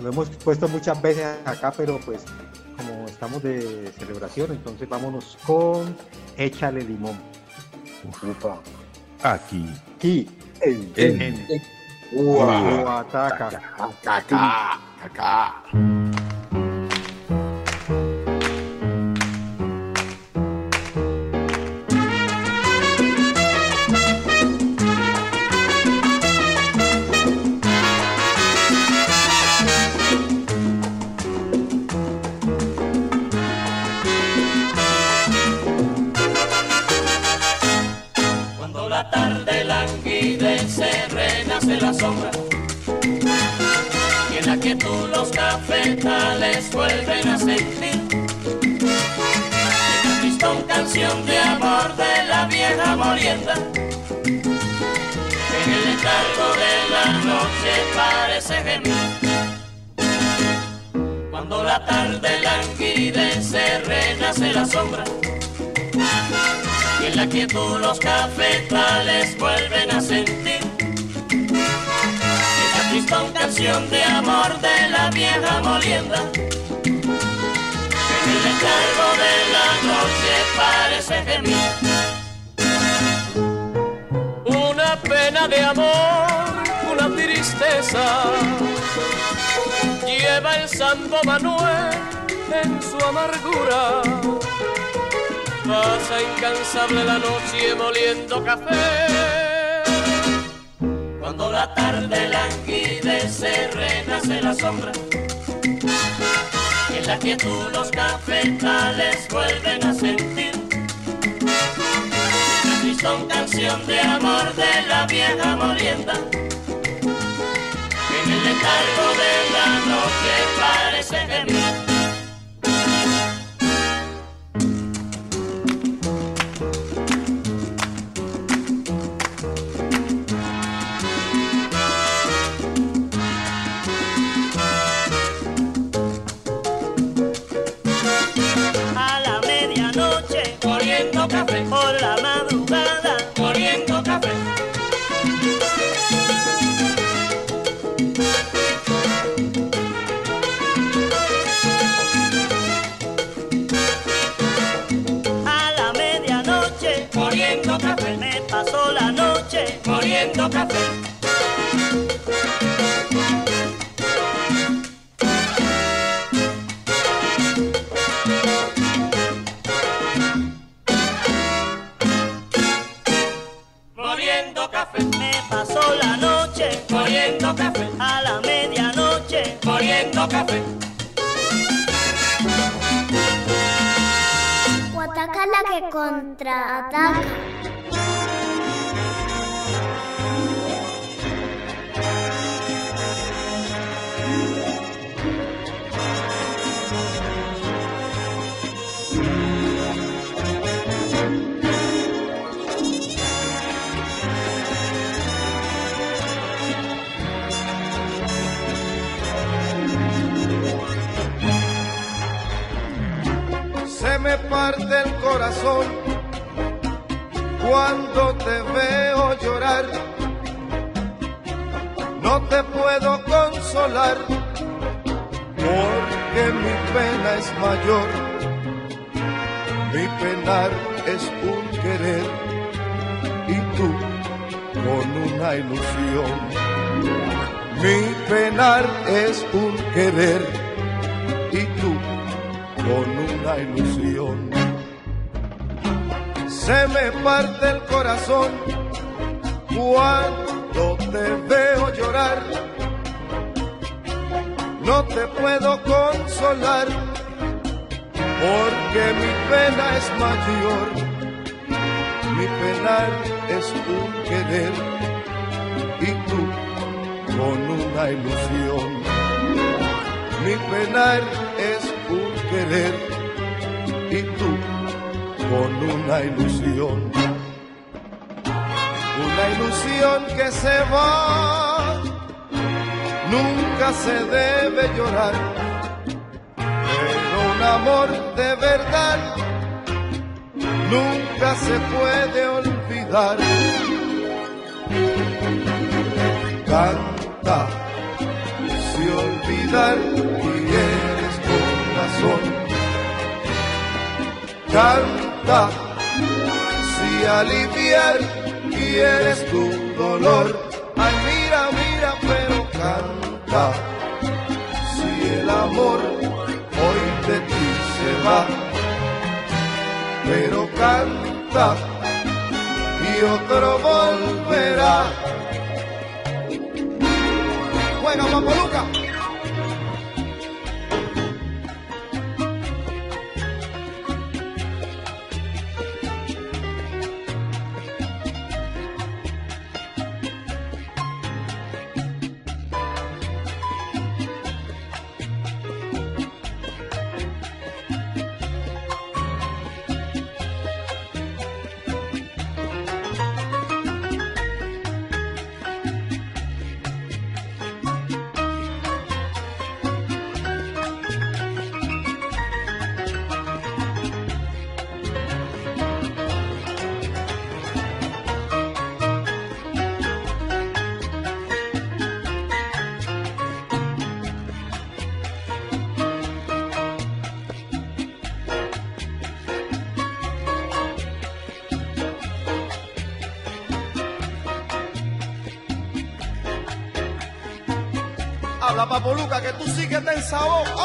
Lo hemos puesto muchas veces acá, pero pues como estamos de celebración, entonces vámonos con Échale Limón. Aquí. Aquí. En, En- en- Ua- Guataca. Acá, acá. Cuando gemir. Cuando la tarde languidece, renace la sombra. Y en la quietud los cafetales vuelven a sentir Esa tristón canción de amor de la vieja molienda En el letargo de la noche parece gemir Una pena de amor, Lleva el Santo Manuel en su amargura Pasa incansable la noche moliendo café. Cuando la tarde languidece, renace la sombra. Y en la quietud los cafetales vuelven a sentir. Tristón canción de amor de la vieja molienda. Letargo de la noche parece gemir. Moliendo café. Moliendo café, me pasó la noche, moliendo café, a la medianoche, moliendo café. Guataca la que contraataca. Me parte el corazón cuando te veo llorar. No te puedo consolar porque mi pena es mayor. Mi penar es un querer y tú con una ilusión. Mi penar es un querer y tú con una ilusión. Se me parte el corazón cuando te veo llorar. No te puedo consolar porque mi pena es mayor. Mi penar es un querer y tú con una ilusión. Mi penar es y tú con una ilusión, una ilusión que se va, nunca se debe llorar, pero un amor de verdad nunca se puede olvidar. Canta, si olvidar Canta si aliviar quieres tu dolor. Ay, mira, mira, pero canta si el amor hoy de ti se va. Pero canta y otro volverá. Juega, Papoluca. que tem sabor.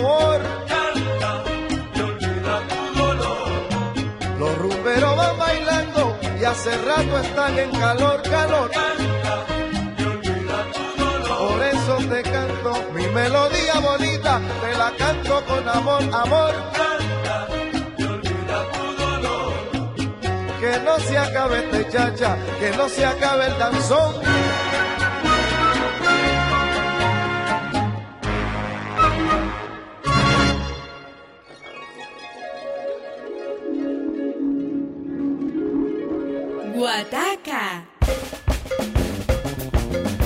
amor. Canta y olvida tu dolor. Los rumberos van bailando y hace rato están en calor, calor. Canta y olvida tu dolor. Por eso te canto mi melodía bonita, te la canto con amor, amor. Canta y olvida tu dolor. Que no se acabe este chacha, que no se acabe el danzón.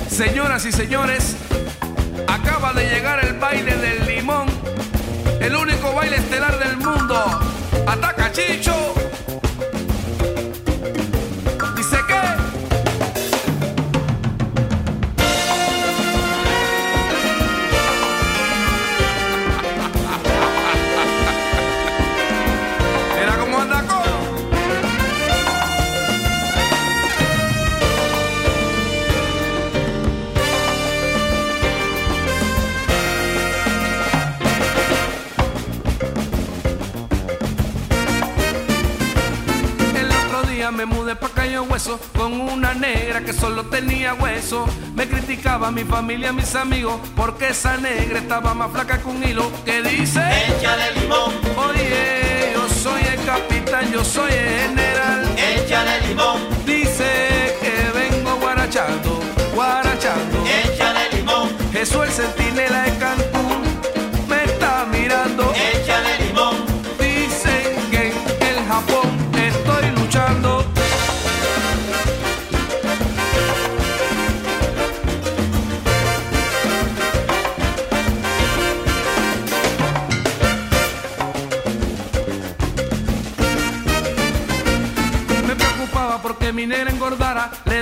Señoras y señores, acaba de llegar el baile del limón, el único baile estelar del mundo. Ataca Chicho. Me mudé pa' Cayo Hueso con una negra que solo tenía hueso. Me criticaba mi familia, mis amigos, porque esa negra estaba más flaca que un hilo. Que dice: Échale limón. Oye, yo soy el capitán, yo soy el general. Échale limón. Dice que vengo guarachando, guarachando. Échale limón. Jesús el centinela de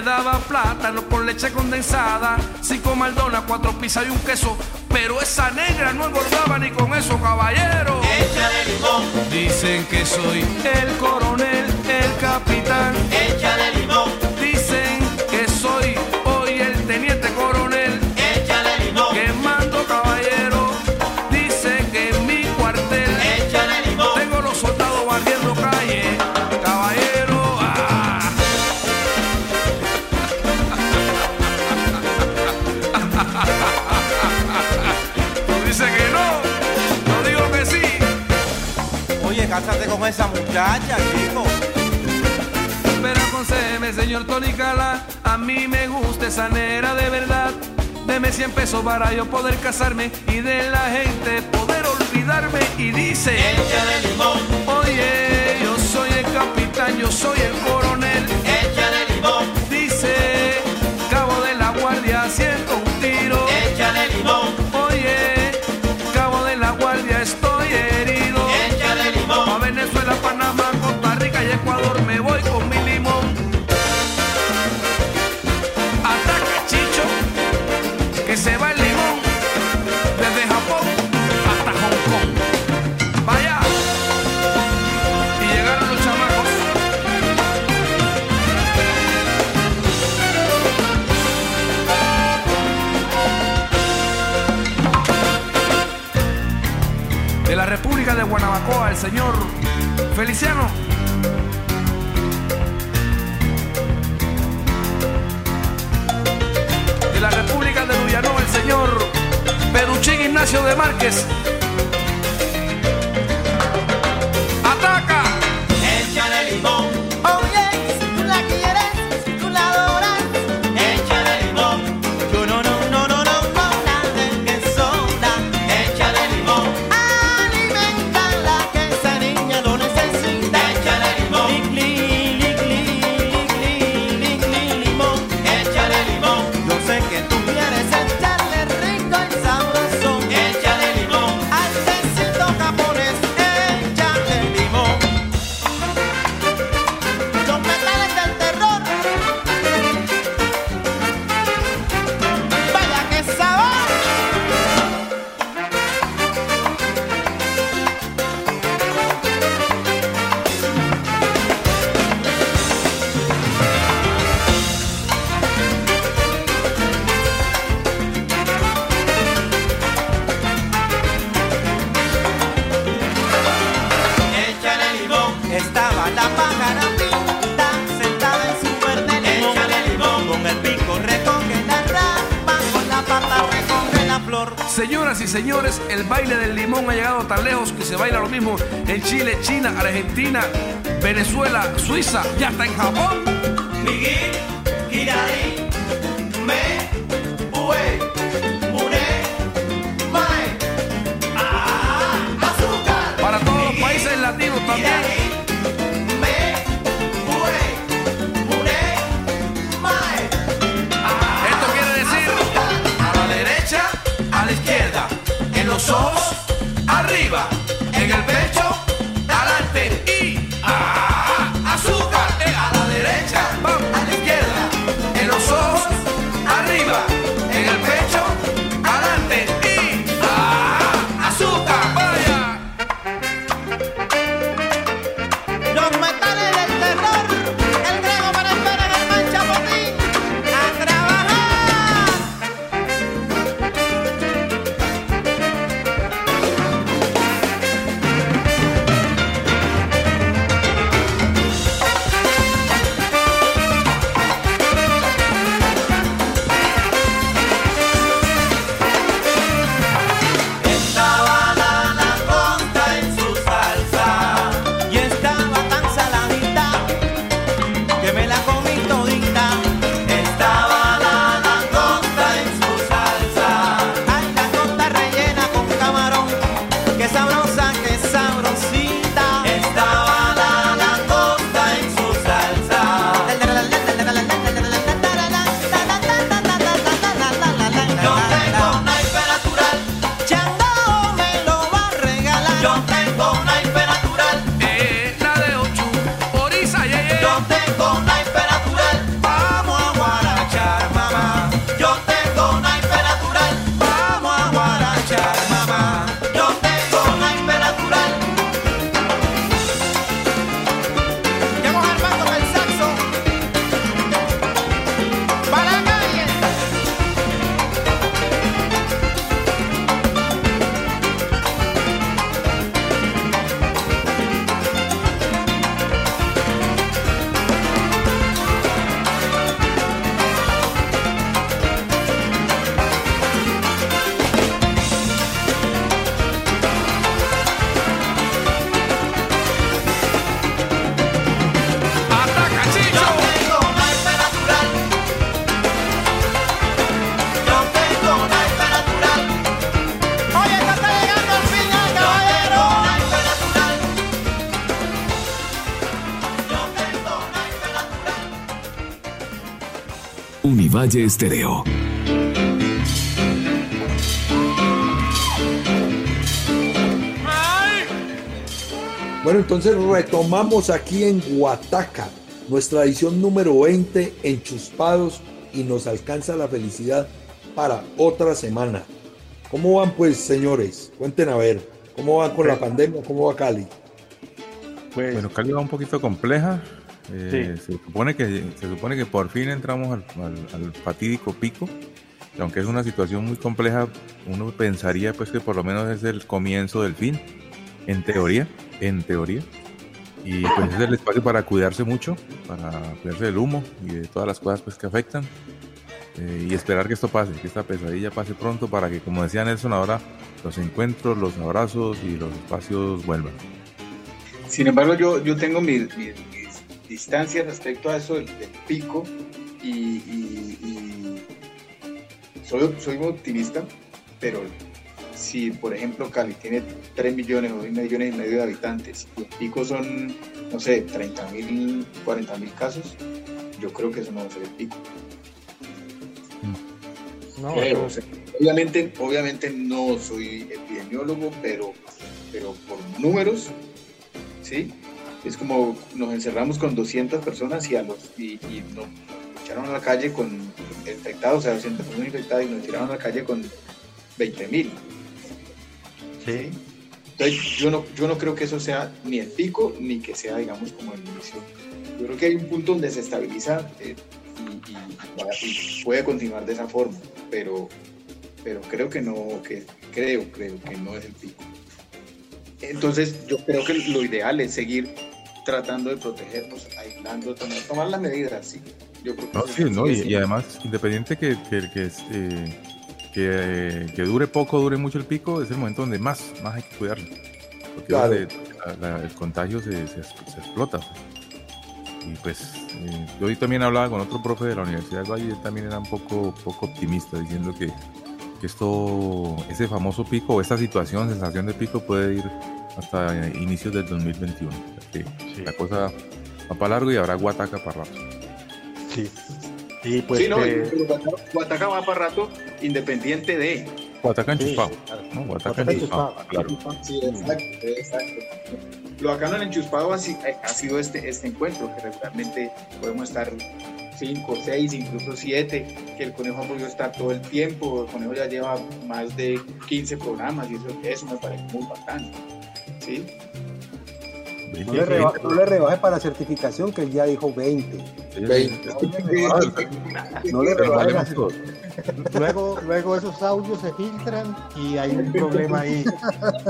daba plátano con leche condensada, cinco maldonas, cuatro pizzas y un queso, pero esa negra no engordaba ni con eso, caballero. Échale limón. Dicen que soy el coronel, el capitán. Échale limón. Esa muchacha, chico. Pero aconsejeme, señor Tony Cala, a mí me gusta esa nera de verdad. Deme 100 pesos para yo poder casarme y de la gente poder olvidarme. Y dice: Échale limón. Oye, yo soy el capitán, yo soy el coronel. Guanabacoa, el señor Feliciano. De la República de Luyanó, el señor Peruchín Ignacio de Márquez. Estéreo. Bueno, entonces retomamos aquí en Guataca, nuestra edición número 20, enchuspados, y nos alcanza la felicidad para otra semana. ¿Cómo van pues, señores? Cuenten a ver, ¿cómo van con la pandemia? ¿Cómo va Cali? Pues, Bueno, Cali va un poquito compleja. Eh, se, supone que, se supone que por fin entramos al, al- al fatídico pico. Y aunque es una situación muy compleja, uno pensaría pues que por lo menos es el comienzo del fin. En teoría, en teoría. Y pues es el espacio para cuidarse mucho, para cuidarse del humo y de todas las cosas pues que afectan. Eh, y esperar que esto pase, que esta pesadilla pase pronto para que, como decía Nelson, ahora los encuentros, los abrazos y los espacios vuelvan. Sin embargo, yo, yo tengo mis, mis- mis distancias respecto a eso del, del pico y, y- y soy, soy muy optimista, pero si, por ejemplo, Cali tiene 3 millones o 2 millones y medio de habitantes y el pico son, no sé, 30 mil, 40 mil casos, yo creo que eso no va a ser el pico. no, o sea, obviamente, obviamente no soy epidemiólogo, pero, pero por números, ¿sí? Es como nos encerramos con 200 personas y, a los, y, y nos echaron a la calle con infectados, o sea, 200 personas infectadas y nos tiraron a la calle con 20 mil. sí. Entonces, yo no, yo no creo que eso sea ni el pico ni que sea, digamos, como el inicio. Yo creo que hay un punto donde se estabiliza eh, y, y puede continuar de esa forma, pero, pero creo que no, que creo, creo que no es el pico. Entonces, yo creo que lo ideal es seguir tratando de protegernos, aislando, tomar, tomar las medidas, sí. Yo creo que No, sí, no, y, además, independiente que, que, que es, eh, que, que dure poco, dure mucho el pico, es el momento donde más, más hay que cuidarlo. Porque Claro. donde la- la- el contagio se, se- se explota. pues. Y pues eh, yo hoy también hablaba con otro profe de la Universidad del Valle él también era un poco, poco optimista, diciendo que, que esto, ese famoso pico o esta situación, sensación de pico puede ir hasta eh, inicios del 2021. O sea que La cosa va para largo y habrá guataca para rato. Sí. Y pues sí, no, eh, pero Guataca- va para rato independiente de. Guataca Sí, enchuspado. claro. ¿no? Guataca Guataca enchuspado, claro. Sí, exacto, exacto. Lo bacano en Enchuspado ha, si- ha sido este, este encuentro, que regularmente podemos estar 5, 6, incluso 7, que el conejo ha podido estar todo el tiempo, el conejo ya lleva más de 15 programas y eso, eso me parece muy bacano. ¿Sí? No le, reba- no le rebaje para certificación que él ya dijo 20. 20. No le Pero rebaje la valemos todos. luego, luego esos audios se filtran y hay un problema ahí.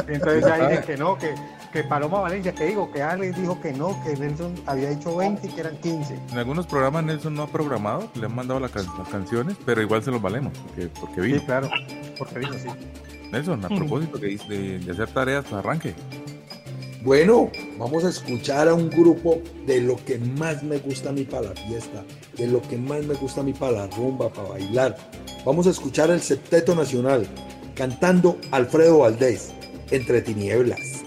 Entonces ya dicen que no, que, que Paloma Valencia, que digo, que Alex dijo que no, que Nelson había dicho 20 y que eran 15. En algunos programas Nelson no ha programado, le han mandado la can- las canciones, pero igual se los valemos, porque, porque vino. Sí, claro, porque vino, sí. Nelson, a propósito que dice de, de hacer tareas, pues arranque. Bueno, vamos a escuchar a un grupo de lo que más me gusta a mí para la fiesta, de lo que más me gusta a mí para la rumba, para bailar. Vamos a escuchar el Septeto Nacional cantando Alfredo Valdés, Entre Tinieblas.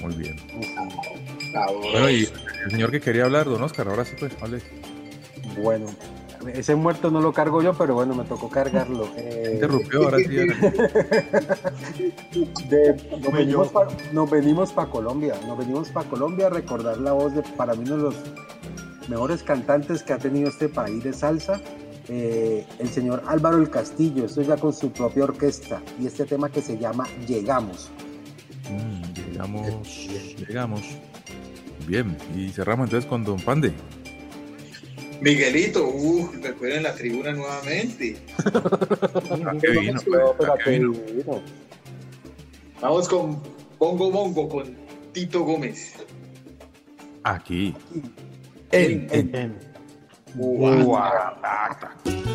Muy bien. Bueno, y el señor que quería hablar, don Oscar, ahora sí pues, hable. Bueno, ese muerto no lo cargo yo, pero bueno, me tocó cargarlo. Eh, Interrumpió, ahora sí. de- nos, venimos pa- nos venimos para Colombia, nos venimos para Colombia a recordar la voz de, para mí, uno de los mejores cantantes que ha tenido este país de salsa, eh, el señor Álvaro El Castillo, esto ya con su propia orquesta, y este tema que se llama Llegamos. Mm, llegamos, llegamos. Bien, y cerramos entonces con Don Pande. Miguelito, uh, recuerden la tribuna nuevamente. ¿A qué vino? pues? ¿A qué vino? Vamos con Bongo Bongo, con Tito Gómez. Aquí. En, en. Guataca. Bésame,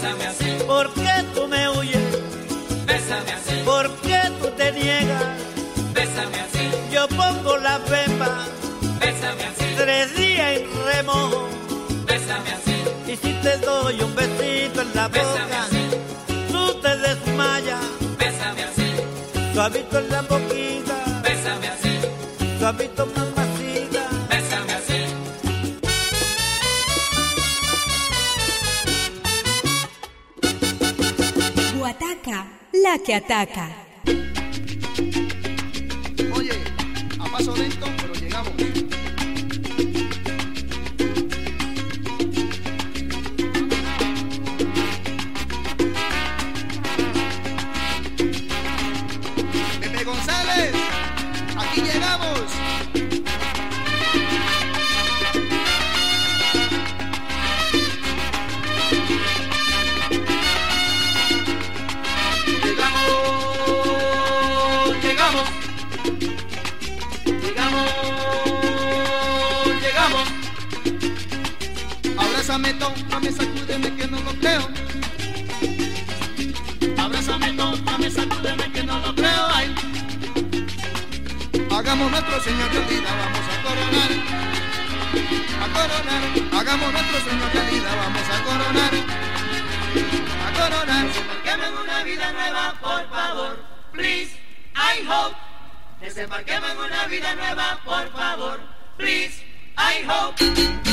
Bésame así. ¿Por qué tú me huyes? Bésame así. ¿Por qué tú te niegas? Bésame así. Yo pongo la pepa. Bésame así. Tres días en remojo. Bésame así. Y si te doy un besito en la boca, así. tú te desmayas. Bésame así. Suavito en la boquita. Bésame así. Suavito en la La que ataca. Hagamos nuestro Señor realidad, vamos a coronar. A coronar. Hagamos nuestro Señor realidad, vamos a coronar. A coronar. Desembarquemos en una vida nueva, por favor. Please, I hope. Desembarquemos en una vida nueva, por favor. Please, I hope.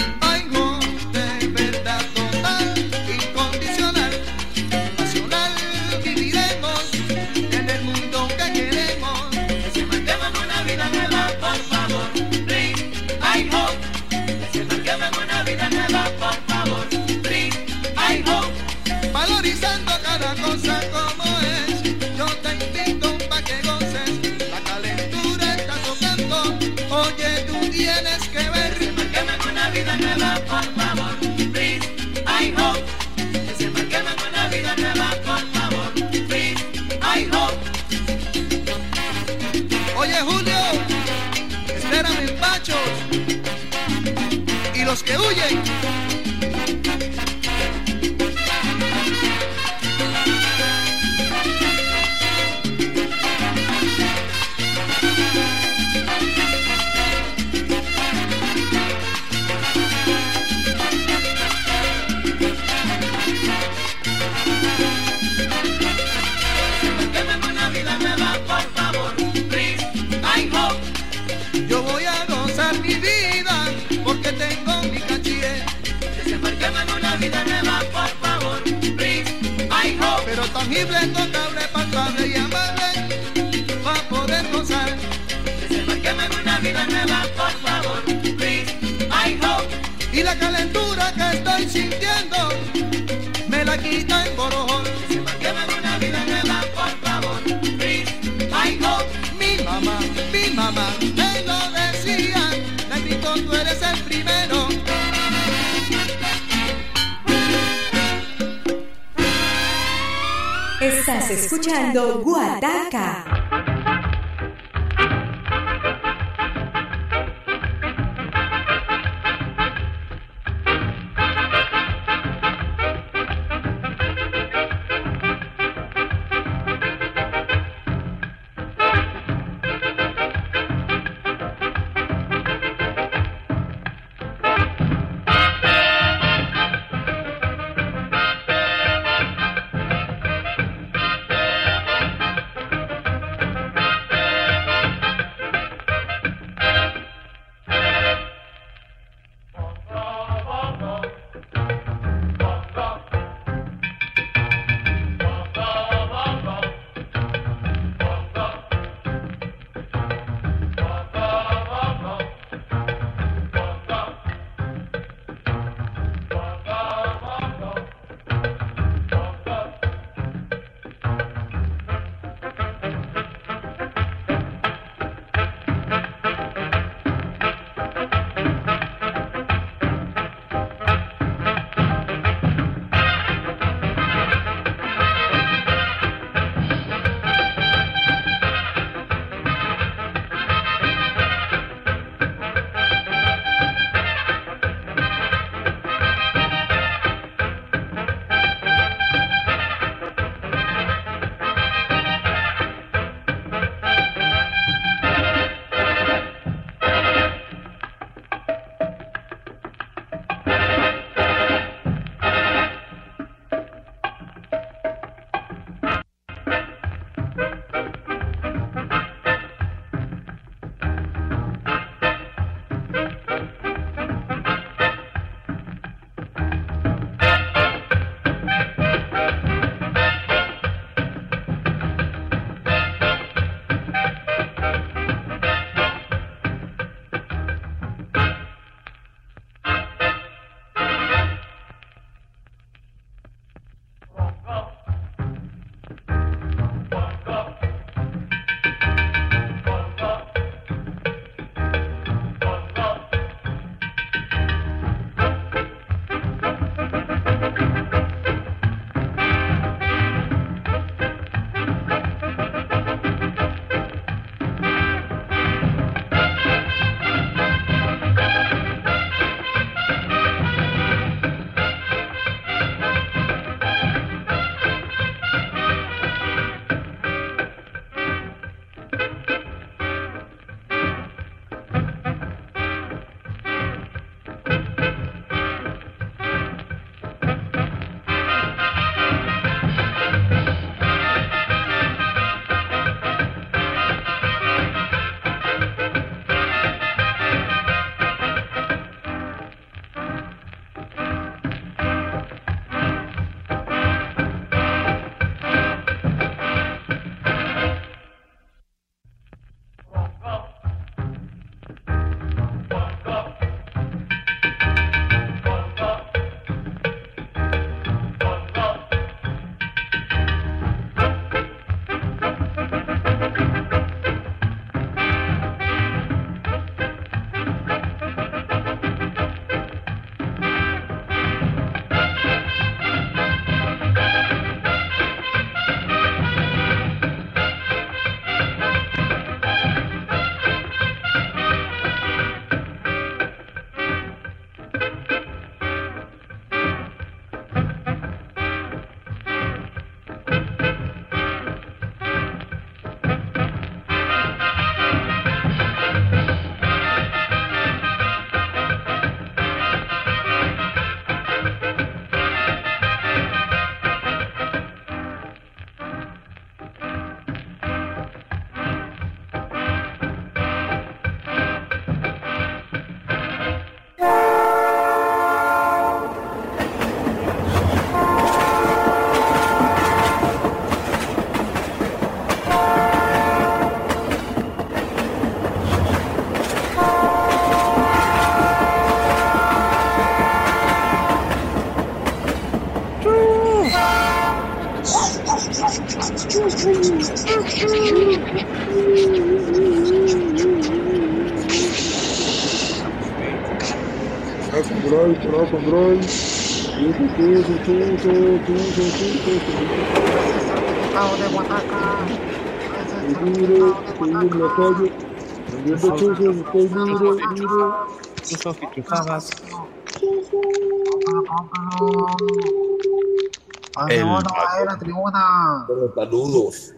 El a la tribuna. Pero saludos.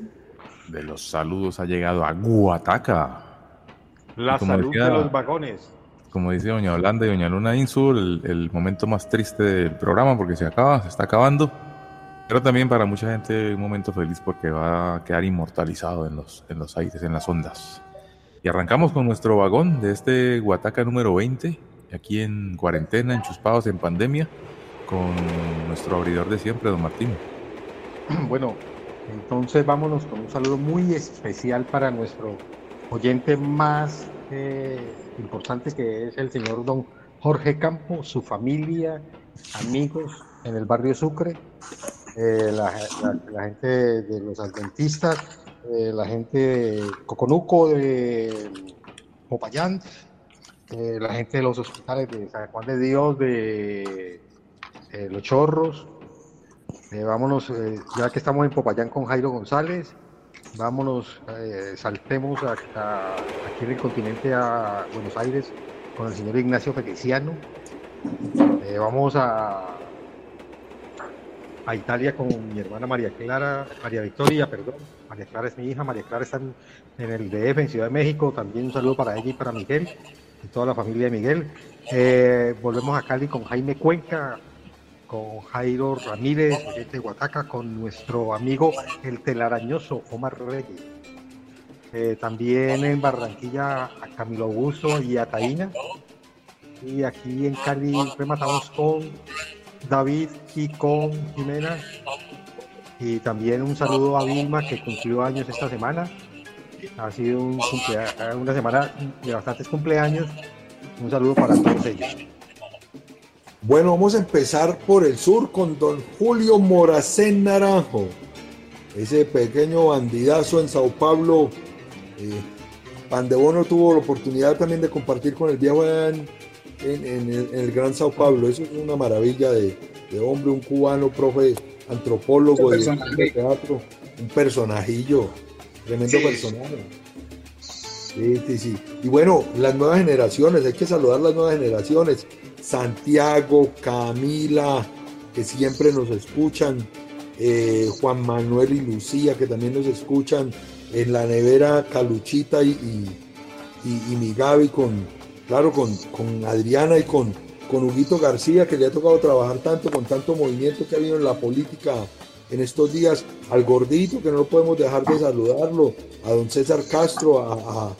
de los saludos ha llegado a Guataca. La salud de los vagones. Como dice Doña Holanda y Doña Luna Insul, el, momento más triste del programa porque se acaba, se está acabando. Pero también para mucha gente un momento feliz porque va a quedar inmortalizado en los, en los aires, en las ondas. Y arrancamos con nuestro vagón de este Guataca número 20, aquí en cuarentena, enchuspados en pandemia, con nuestro abridor de siempre, don Martín. Bueno, entonces vámonos con un saludo muy especial para nuestro oyente más eh, importante que es el señor don Jorge Campo, su familia, amigos en el barrio Sucre, eh, la, gente de los adventistas, eh, la gente de Coconuco, de Popayán, eh, la gente de los hospitales de San Juan de Dios, de Los Chorros, vámonos, ya que estamos en Popayán con Jairo González, vámonos, eh, saltemos a- a- aquí en el continente a Buenos Aires con el señor Ignacio Feliciano. Eh, vamos a, a Italia con mi hermana María Clara, María Victoria, perdón. María Clara es mi hija, María Clara está en, en el DF, en Ciudad de México. También un saludo para ella y para Miguel y toda la familia de Miguel. Eh, volvemos a Cali con Jaime Cuenca, con Jairo Ramírez, de Huataca, con nuestro amigo el telarañoso Omar Reyes. Eh, también en Barranquilla a Camilo Augusto y a Taína. Y aquí en Cali rematamos con David y con Jimena. Y también un saludo a Vilma que cumplió años esta semana. Ha sido un una semana de bastantes cumpleaños. Un saludo para todos ellos. Bueno, vamos a empezar por el sur con don Julio Moracén Naranjo, ese pequeño bandidazo en Sao Paulo. Eh, Pandebono tuvo la oportunidad también de compartir con el viejo en, en- en el, en el Gran Sao Paulo. Eso es una maravilla de, de hombre, un cubano, profe, antropólogo, de teatro, un personajillo, tremendo Sí. personaje. Sí, sí, sí. Y bueno, las nuevas generaciones, hay que saludar las nuevas generaciones. Santiago, Camila, que siempre nos escuchan, eh, Juan Manuel y Lucía, que también nos escuchan, en la nevera Caluchita y, y, mi Gaby con, claro, con, con Adriana y con, con Huguito García, que le ha tocado trabajar tanto, con tanto movimiento que ha habido en la política en estos días, al gordito, que no podemos dejar de saludarlo, a don César Castro, a, a-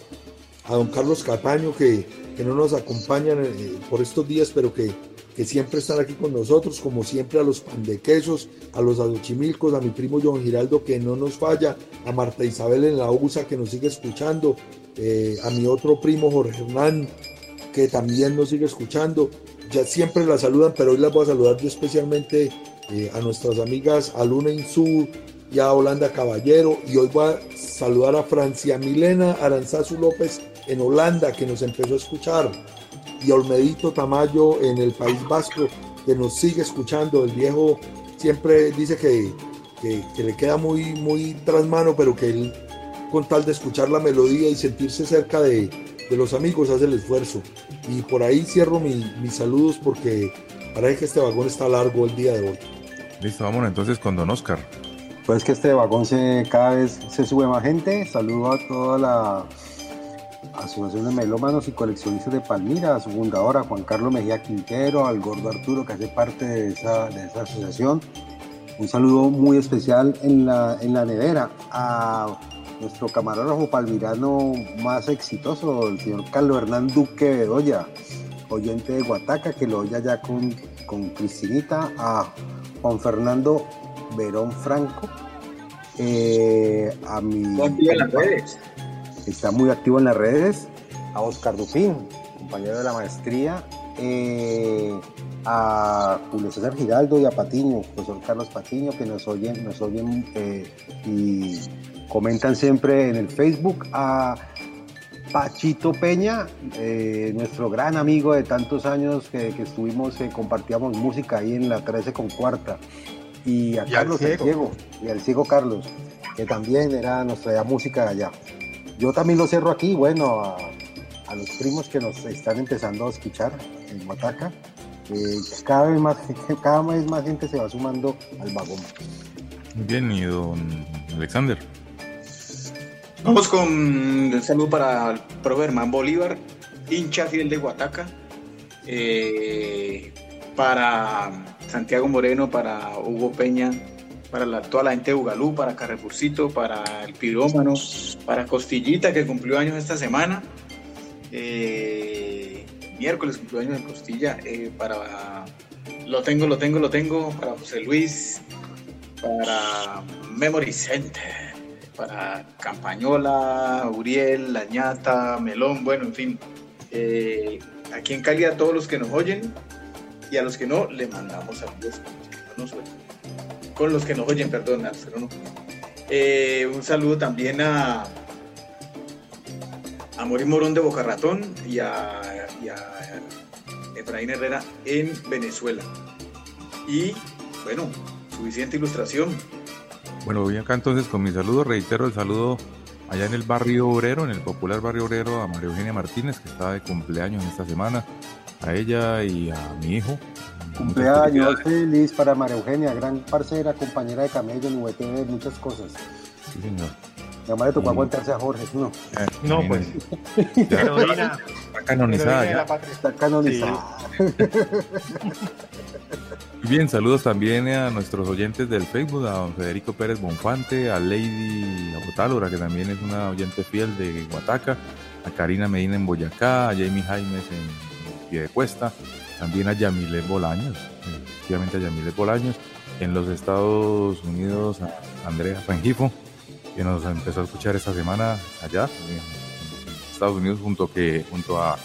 a don Carlos Cataño, que, que no nos acompañan eh, por estos días, pero que, que siempre están aquí con nosotros, como siempre a los pandequesos, a los adochimilcos, a mi primo John Giraldo, que no nos falla, a Marta Isabel en la USA, que nos sigue escuchando, eh, a mi otro primo Jorge Hernán, que también nos sigue escuchando. Ya siempre la saludan, pero hoy las voy a saludar yo especialmente eh, a nuestras amigas Aluna Insú y a Holanda Caballero. Y hoy voy a saludar a Francia Milena Aranzazu López en Holanda, que nos empezó a escuchar. Y Olmedito Tamayo en el País Vasco, que nos sigue escuchando. El viejo siempre dice que, que, que le queda muy, muy tras mano, pero que él, con tal de escuchar la melodía y sentirse cerca de, de los amigos, hace el esfuerzo. Y por ahí cierro mi- mis saludos porque parece que este vagón está largo el día de hoy. Listo, vámonos entonces con don Oscar. Pues que este vagón se, cada vez se sube más gente. Saludo a toda la Asociación de Melómanos y Coleccionistas de Palmira, a su fundadora Juan Carlos Mejía Quintero, al gordo Arturo que hace parte de esa, de esa asociación. Un saludo muy especial en la, en la nevera a nuestro camarógrafo palmirano más exitoso, el señor Carlos Hernán Duque Bedoya, oyente de Guataca, que lo oye ya con, con Cristinita, a Juan Fernando Verón Franco, eh, a mi... En las redes. Está muy activo en las redes, a Oscar Dupín, compañero de la maestría, eh, a Julio César Giraldo y a Patiño, profesor Carlos Patiño, que nos oyen, nos oyen eh, y comentan siempre en el Facebook, a Pachito Peña, eh, nuestro gran amigo de tantos años que, que estuvimos, eh, compartíamos música ahí en la 13 con cuarta. Y a Y al Carlos el ciego. y al ciego Carlos, que también era, nos traía música de allá. Yo también lo cierro aquí, bueno, a, a los primos que nos están empezando a escuchar en Guataca. eh, cada, vez más, cada vez más gente se va sumando al vagón. Bien, y don Alexander. Vamos con un saludo para el profe Germán Bolívar, hincha fiel de Guataca. eh, para Santiago Moreno, para Hugo Peña, para la- toda la gente de Ugalú, para Carrefourcito, para el Pirómano, para Costillita que cumplió años esta semana. eh, miércoles cumplió años de Costilla. eh, para Lo tengo, lo tengo, lo tengo. Para José Luis, para Memory Center, para Campañola, Uriel, Lañata, Melón, bueno, en fin. Eh, aquí en Cali a todos los que nos oyen y a los que no, le mandamos saludos con los que no nos oyen. Con los que nos oyen, perdón, a no. Eh, un saludo también a, a Mori Morón de Boca Ratón y a, y Efraín Herrera en Venezuela. Y bueno, suficiente ilustración. Bueno, voy acá entonces con mi saludo. Reitero el saludo allá en el barrio obrero, en el popular barrio obrero, a María Eugenia Martínez, que está de cumpleaños esta semana. A ella y a mi hijo. Cumpleaños feliz para María Eugenia, gran parcera, compañera de camello en VTV, muchas cosas. Sí, señor. Mi mamá le tocó aguantarse a Jorge, ¿no? No, pues. Ya, Heroína. está canonizada ya. la patria. Está canonizada. Bien, saludos también a nuestros oyentes del Facebook, a don Federico Pérez Bonfante, a Lady Otálora, que también es una oyente fiel de Guataca, a Karina Medina en Boyacá, a Jamie Jaimes en Piedecuesta, también a Yamilet Bolaños, efectivamente a Yamilet Bolaños, en los Estados Unidos a Andrea Rengifo, que nos empezó a escuchar esta semana allá en Estados Unidos junto, que, junto a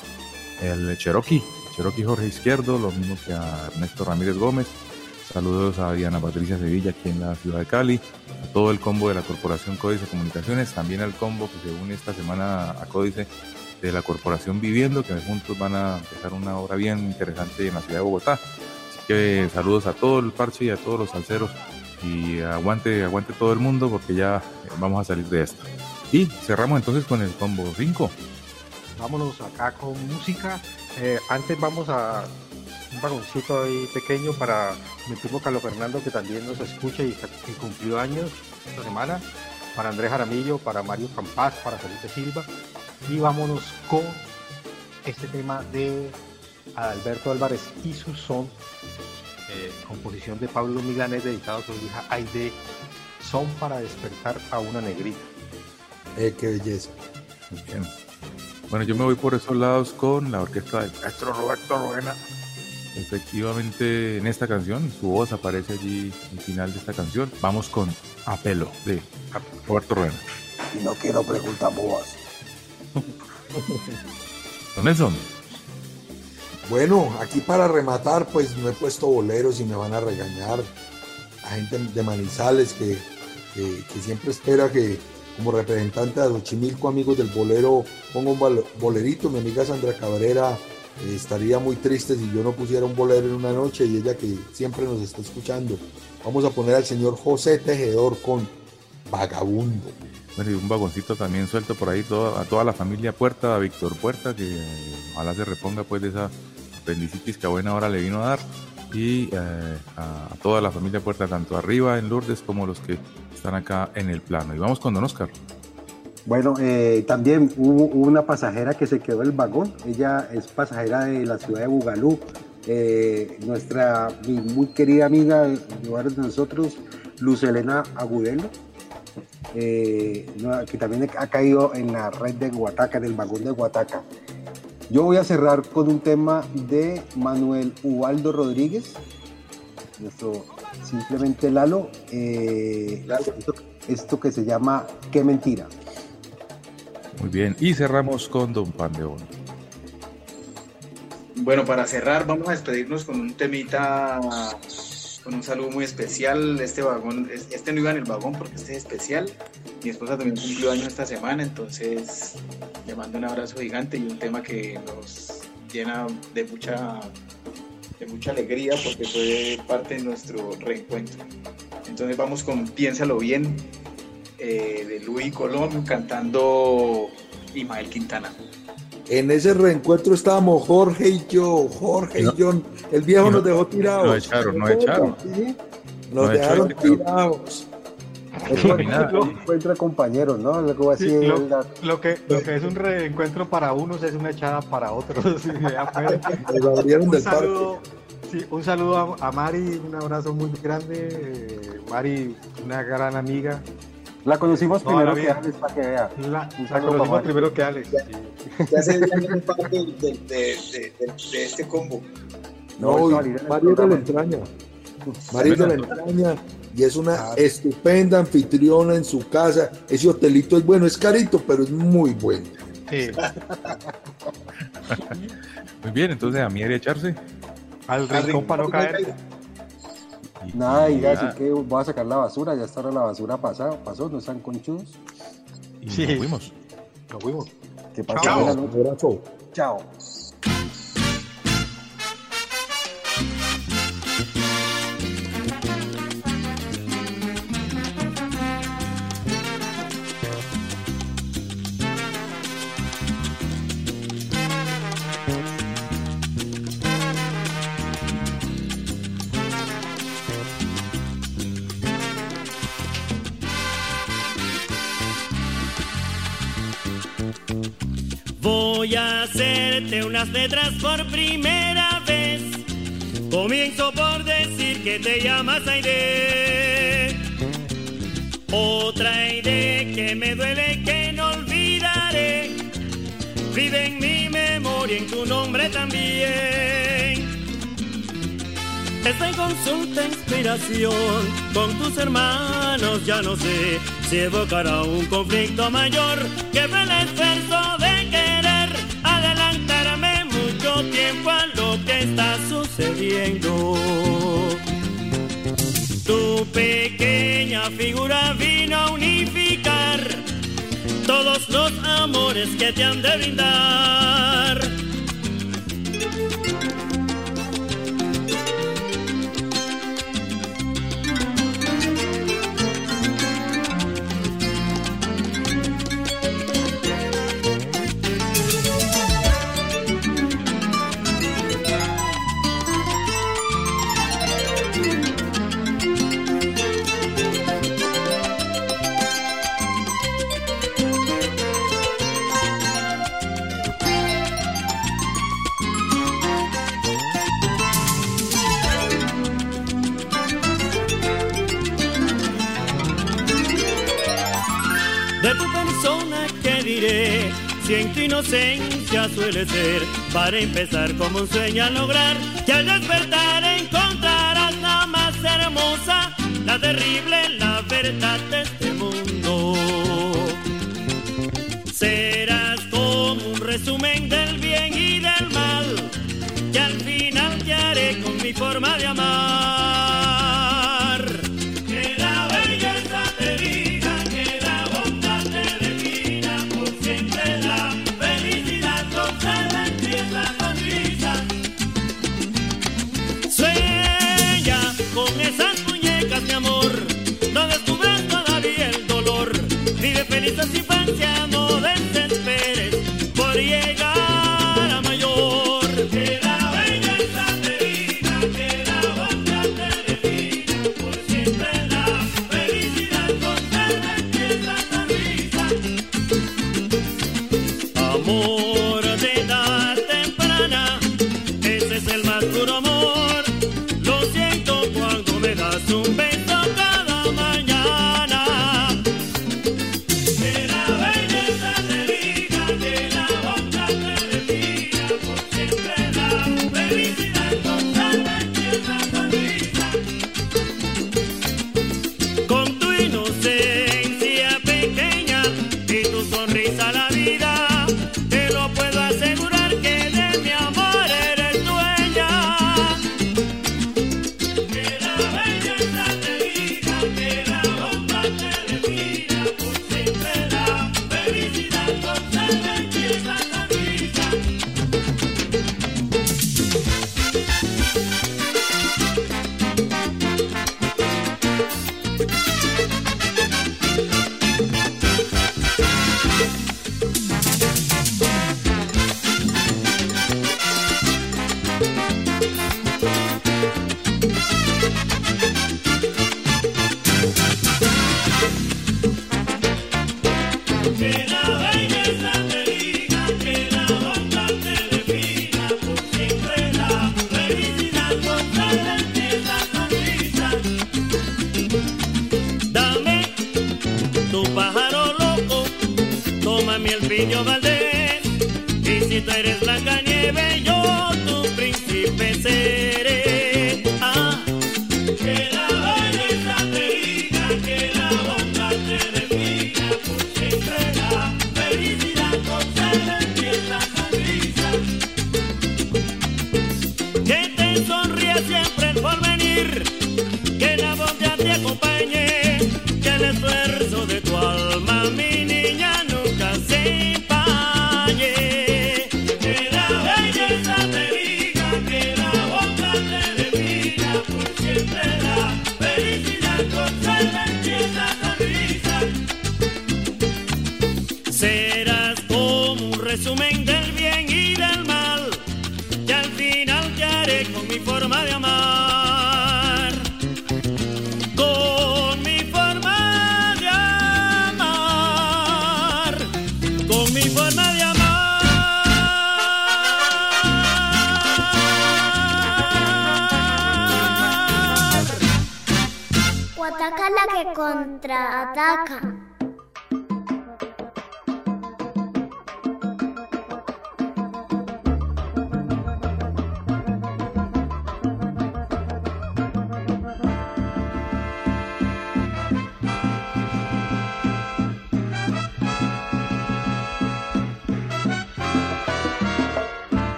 el Cherokee, Cherokee Jorge Izquierdo, lo mismo que a Ernesto Ramírez Gómez. Saludos a Diana Patricia Sevilla aquí en la ciudad de Cali, a todo el combo de la Corporación Códice Comunicaciones, también al combo que se une esta semana a Códice de la Corporación Viviendo, que juntos van a empezar una obra bien interesante en la ciudad de Bogotá. Así que saludos a todo el parche y a todos los salseros y aguante, aguante todo el mundo porque ya eh, vamos a salir de esta. Y cerramos entonces con el combo 5. Vámonos acá con música. Eh, antes vamos a un vagoncito ahí pequeño para mi primo Carlos Fernando que también nos escucha y, y cumplió años esta semana. Para Andrés Jaramillo, para Mario Campas, para Felipe Silva. Y vámonos con este tema de Alberto Álvarez y su son, eh, composición de Pablo Milanes dedicado a su hija Aide, son para despertar a una negrita. Eh, qué belleza. Bien. Bueno, yo me voy por esos lados con la orquesta del maestro Roberto Roena. Efectivamente, en esta canción, su voz aparece allí al final de esta canción. Vamos con Apelo de Roberto Roena. Y no quiero preguntar bobas. Don Nelson. Bueno, aquí para rematar, pues no he puesto boleros y me van a regañar. A gente de Manizales que, que- siempre espera que, como representante de Xochimilco, amigos del bolero, ponga un bol- bolerito. Mi amiga Sandra Cabrera eh, estaría muy triste si yo no pusiera un bolero en una noche y ella que siempre nos está escuchando. Vamos a poner al señor José Tejedor con Vagabundo. Bueno, y un vagoncito también suelto por ahí toda- a toda la familia Puerta, a Víctor Puerta, que eh, ojalá se reponga pues de esa apendicitis que a buena hora le vino a dar. Y eh, a, toda la familia Puerta, tanto arriba en Lourdes como los que están acá en el plano. Y vamos con Don Oscar. Bueno, eh, también hubo una pasajera que se quedó el vagón. Ella es pasajera de la ciudad de Bugalú. Nuestra mi muy querida amiga de nosotros, Luz Elena Agudelo, eh, que también ha caído en la red de Guataca, del vagón de Guataca. Yo voy a cerrar con un tema de Manuel Ubaldo Rodríguez, nuestro simplemente Lalo, eh, esto, esto que se llama Qué mentira. Muy bien. Y cerramos con Don Pandeón. Bueno, para cerrar, vamos a despedirnos con un temita con un saludo muy especial. Este vagón, es- este no iba en el vagón porque este es especial. Mi esposa también cumplió años esta semana, entonces le mando un abrazo gigante y un tema que nos llena de mucha, de mucha alegría porque fue parte de nuestro reencuentro. Entonces vamos con Piénsalo bien eh, de Luis Colón cantando Imael Quintana. En ese reencuentro estábamos Jorge y yo, Jorge y yo. El viejo nos dejó tirados. Nos echaron, nos echaron. Sí, Nos Nos dejaron echaron. tirados. Encuentra compañeros, ¿no? Luego así Sí, lo, la- lo que, lo que es un reencuentro para unos es una echada para otros. Un del saludo, sí, un saludo a, a Mari, un abrazo muy grande. eh, Mari, una gran amiga. La conocimos primero que. Alex, para que vea. La, la conocimos primero que Alex. Ya se viene parte de, de- de- de- de este combo. No, No, y Mario de la entraña. Mario de la entraña y es una estupenda anfitriona en su casa. Ese hotelito es bueno, es carito, pero es muy bueno. Sí. Muy bien, entonces a mí echarse. Al rincón para no caer. Nada, y ya, así que voy a sacar la basura, ya está ahora la basura pasada, pasó, no están conchudos. Y Sí. nos fuimos. Nos fuimos. Que pasen Chao. Chao. Letras por primera vez. Comienzo por decir que te llamas Aide. Otra Aide que me duele que no olvidaré. Vive en mi memoria, en tu nombre también. Estoy en consulta, inspiración con tus hermanos. Ya no sé si evocará un conflicto mayor que fue el esfuerzo lo que está sucediendo. Tu pequeña figura vino a unificar todos los amores que te han de brindar. Diré si en tu inocencia suele ser para empezar como un sueño a lograr que al despertar encontrarás la más hermosa la terrible la verdad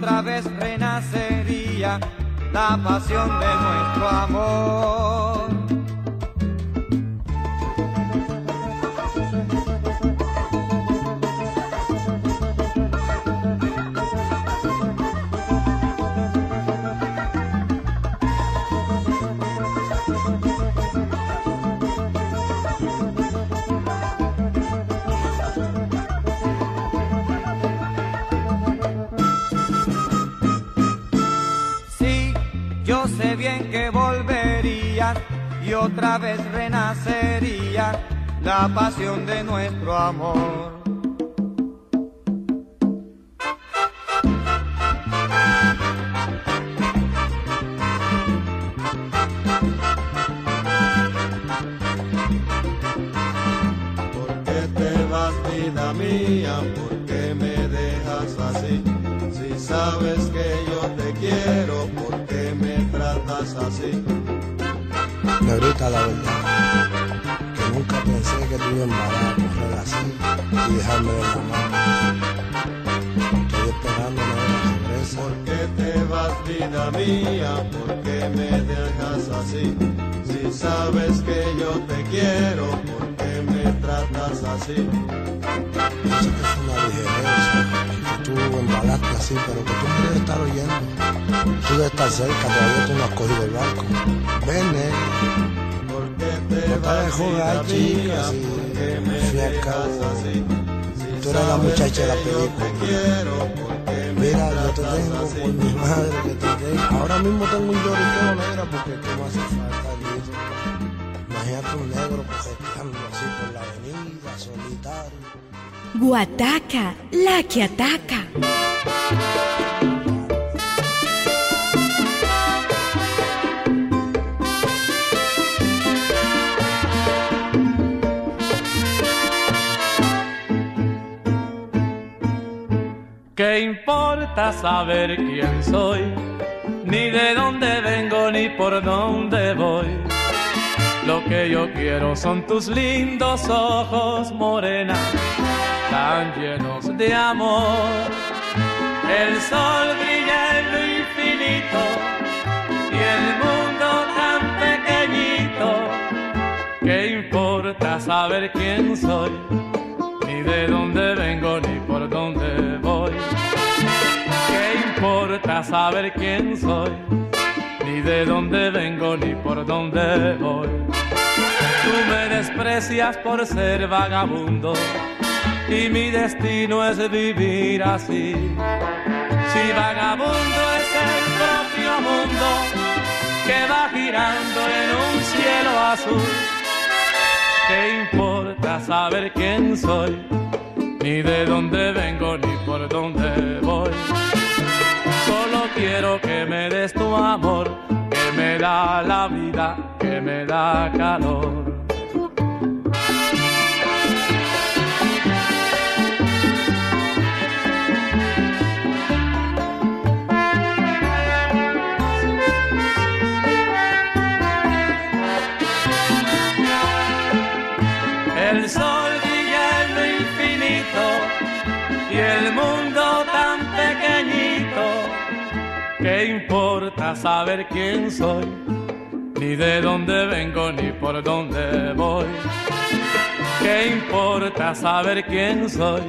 otra vez renacería la pasión de nuestro amor. y otra vez renacería la pasión de nuestro amor. y déjame de la. Estoy esperando la regresa. ¿Por qué te vas, vida mía? ¿Por qué me dejas así? Si sabes que yo te quiero, ¿por qué me tratas así? Yo sé que fue una que tú embalaste así, pero que tú quieres estar oyendo. Tú debes estar cerca, todavía tú no has cogido el barco. Ven, eh. ¿Por qué te no vas, vida? Chicas, y, me? Tú la muchacha de la película. Mira, yo te tengo por mi madre que te tengo. Ahora mismo tengo un lloriqueo negra porque que no hace falta listo. Imagínate un negro cojeteando así por la avenida, solitario. Guataca, la que ataca. Importa saber quién soy? Ni de dónde vengo ni por dónde voy. Lo que yo quiero son tus lindos ojos morena, tan llenos de amor. El sol brilla en lo infinito y el mundo tan pequeñito. ¿Qué importa saber quién soy? Saber quién soy? Ni de dónde vengo ni por dónde voy. Tú me desprecias por ser vagabundo y mi destino es vivir así. Si vagabundo es el propio mundo que va girando en un cielo azul. ¿Qué importa saber quién soy? Ni de dónde vengo ni por dónde voy. Quiero que me des tu amor, que me da la vida, que me da calor. El sol brilla en infinito y el mundo importa saber quién soy? Ni de dónde vengo ni por dónde voy. ¿Qué importa saber quién soy?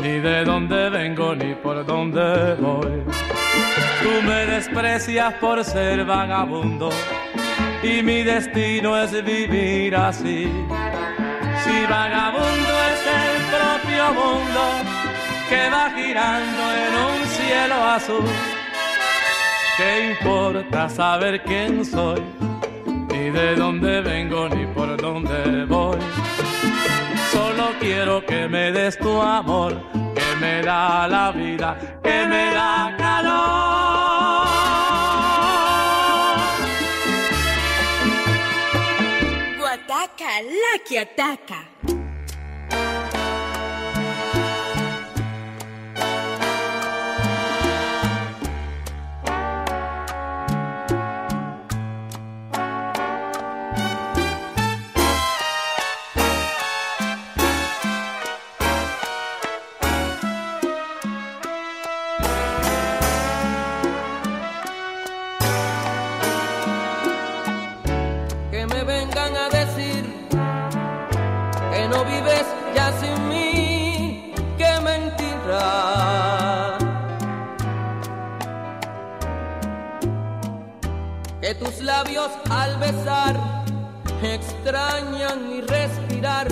Ni de dónde vengo ni por dónde voy. Tú me desprecias por ser vagabundo y mi destino es vivir así. Si vagabundo es el propio mundo que va girando en un cielo azul, ¿qué importa saber quién soy? Ni de dónde vengo ni por dónde voy. Solo quiero que me des tu amor, que me da la vida, que me da calor. Guataca, la que ataca. Besar extrañan mi respirar,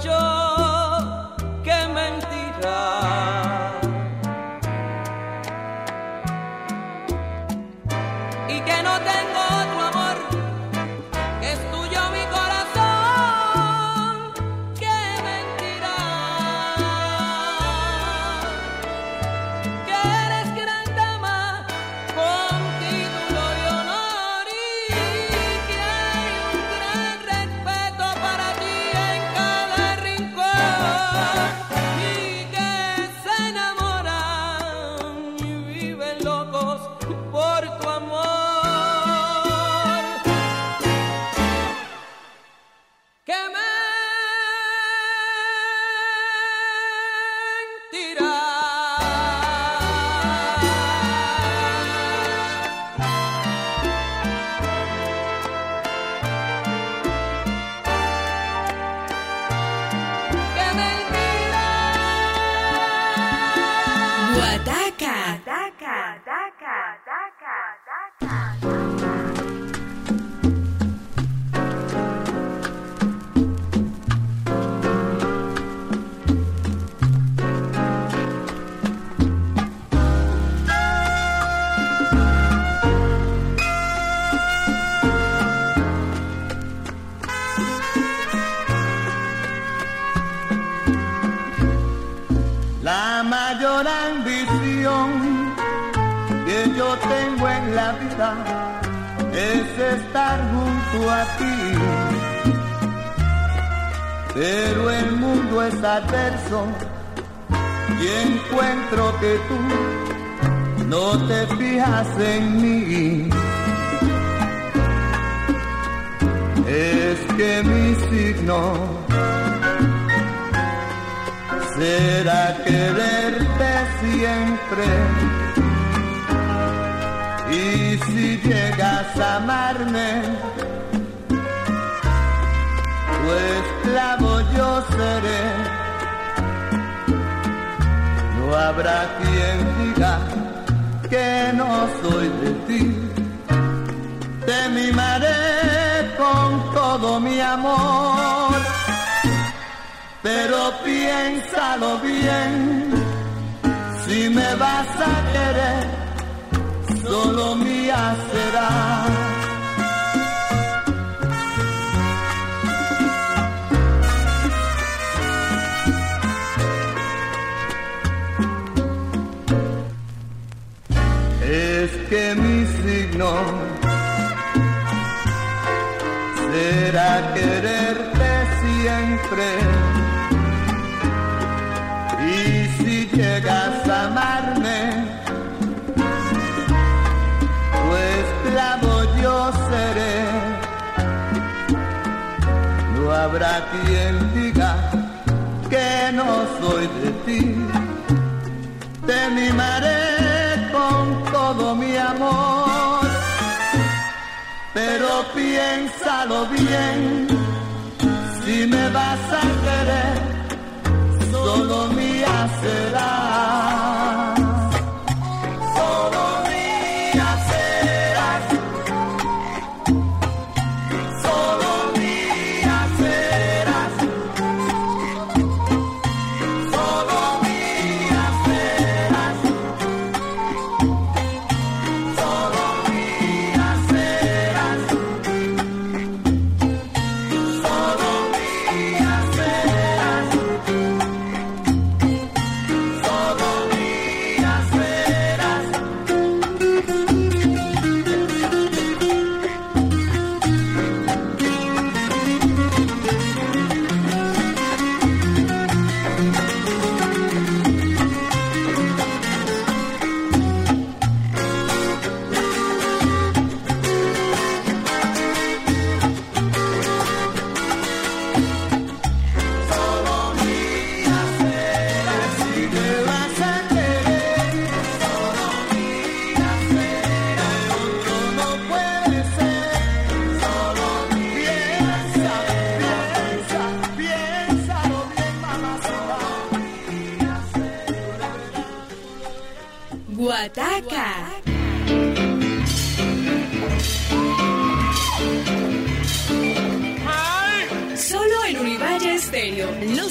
se La adverso y encuentro que tú no te fijas en mí. Es que mi signo será quererte siempre. Y si llegas a amarme, tu esclavo yo seré. Habrá quien diga que no soy de ti. Te mimaré con todo mi amor pero piénsalo bien, si me vas a querer, solo mía será. Será quererte siempre. Y si llegas a amarme, tu esclavo yo seré. No habrá quien diga que no soy de ti. Te mimaré con todo mi amor, piénsalo bien, si me vas a querer, solo mía será.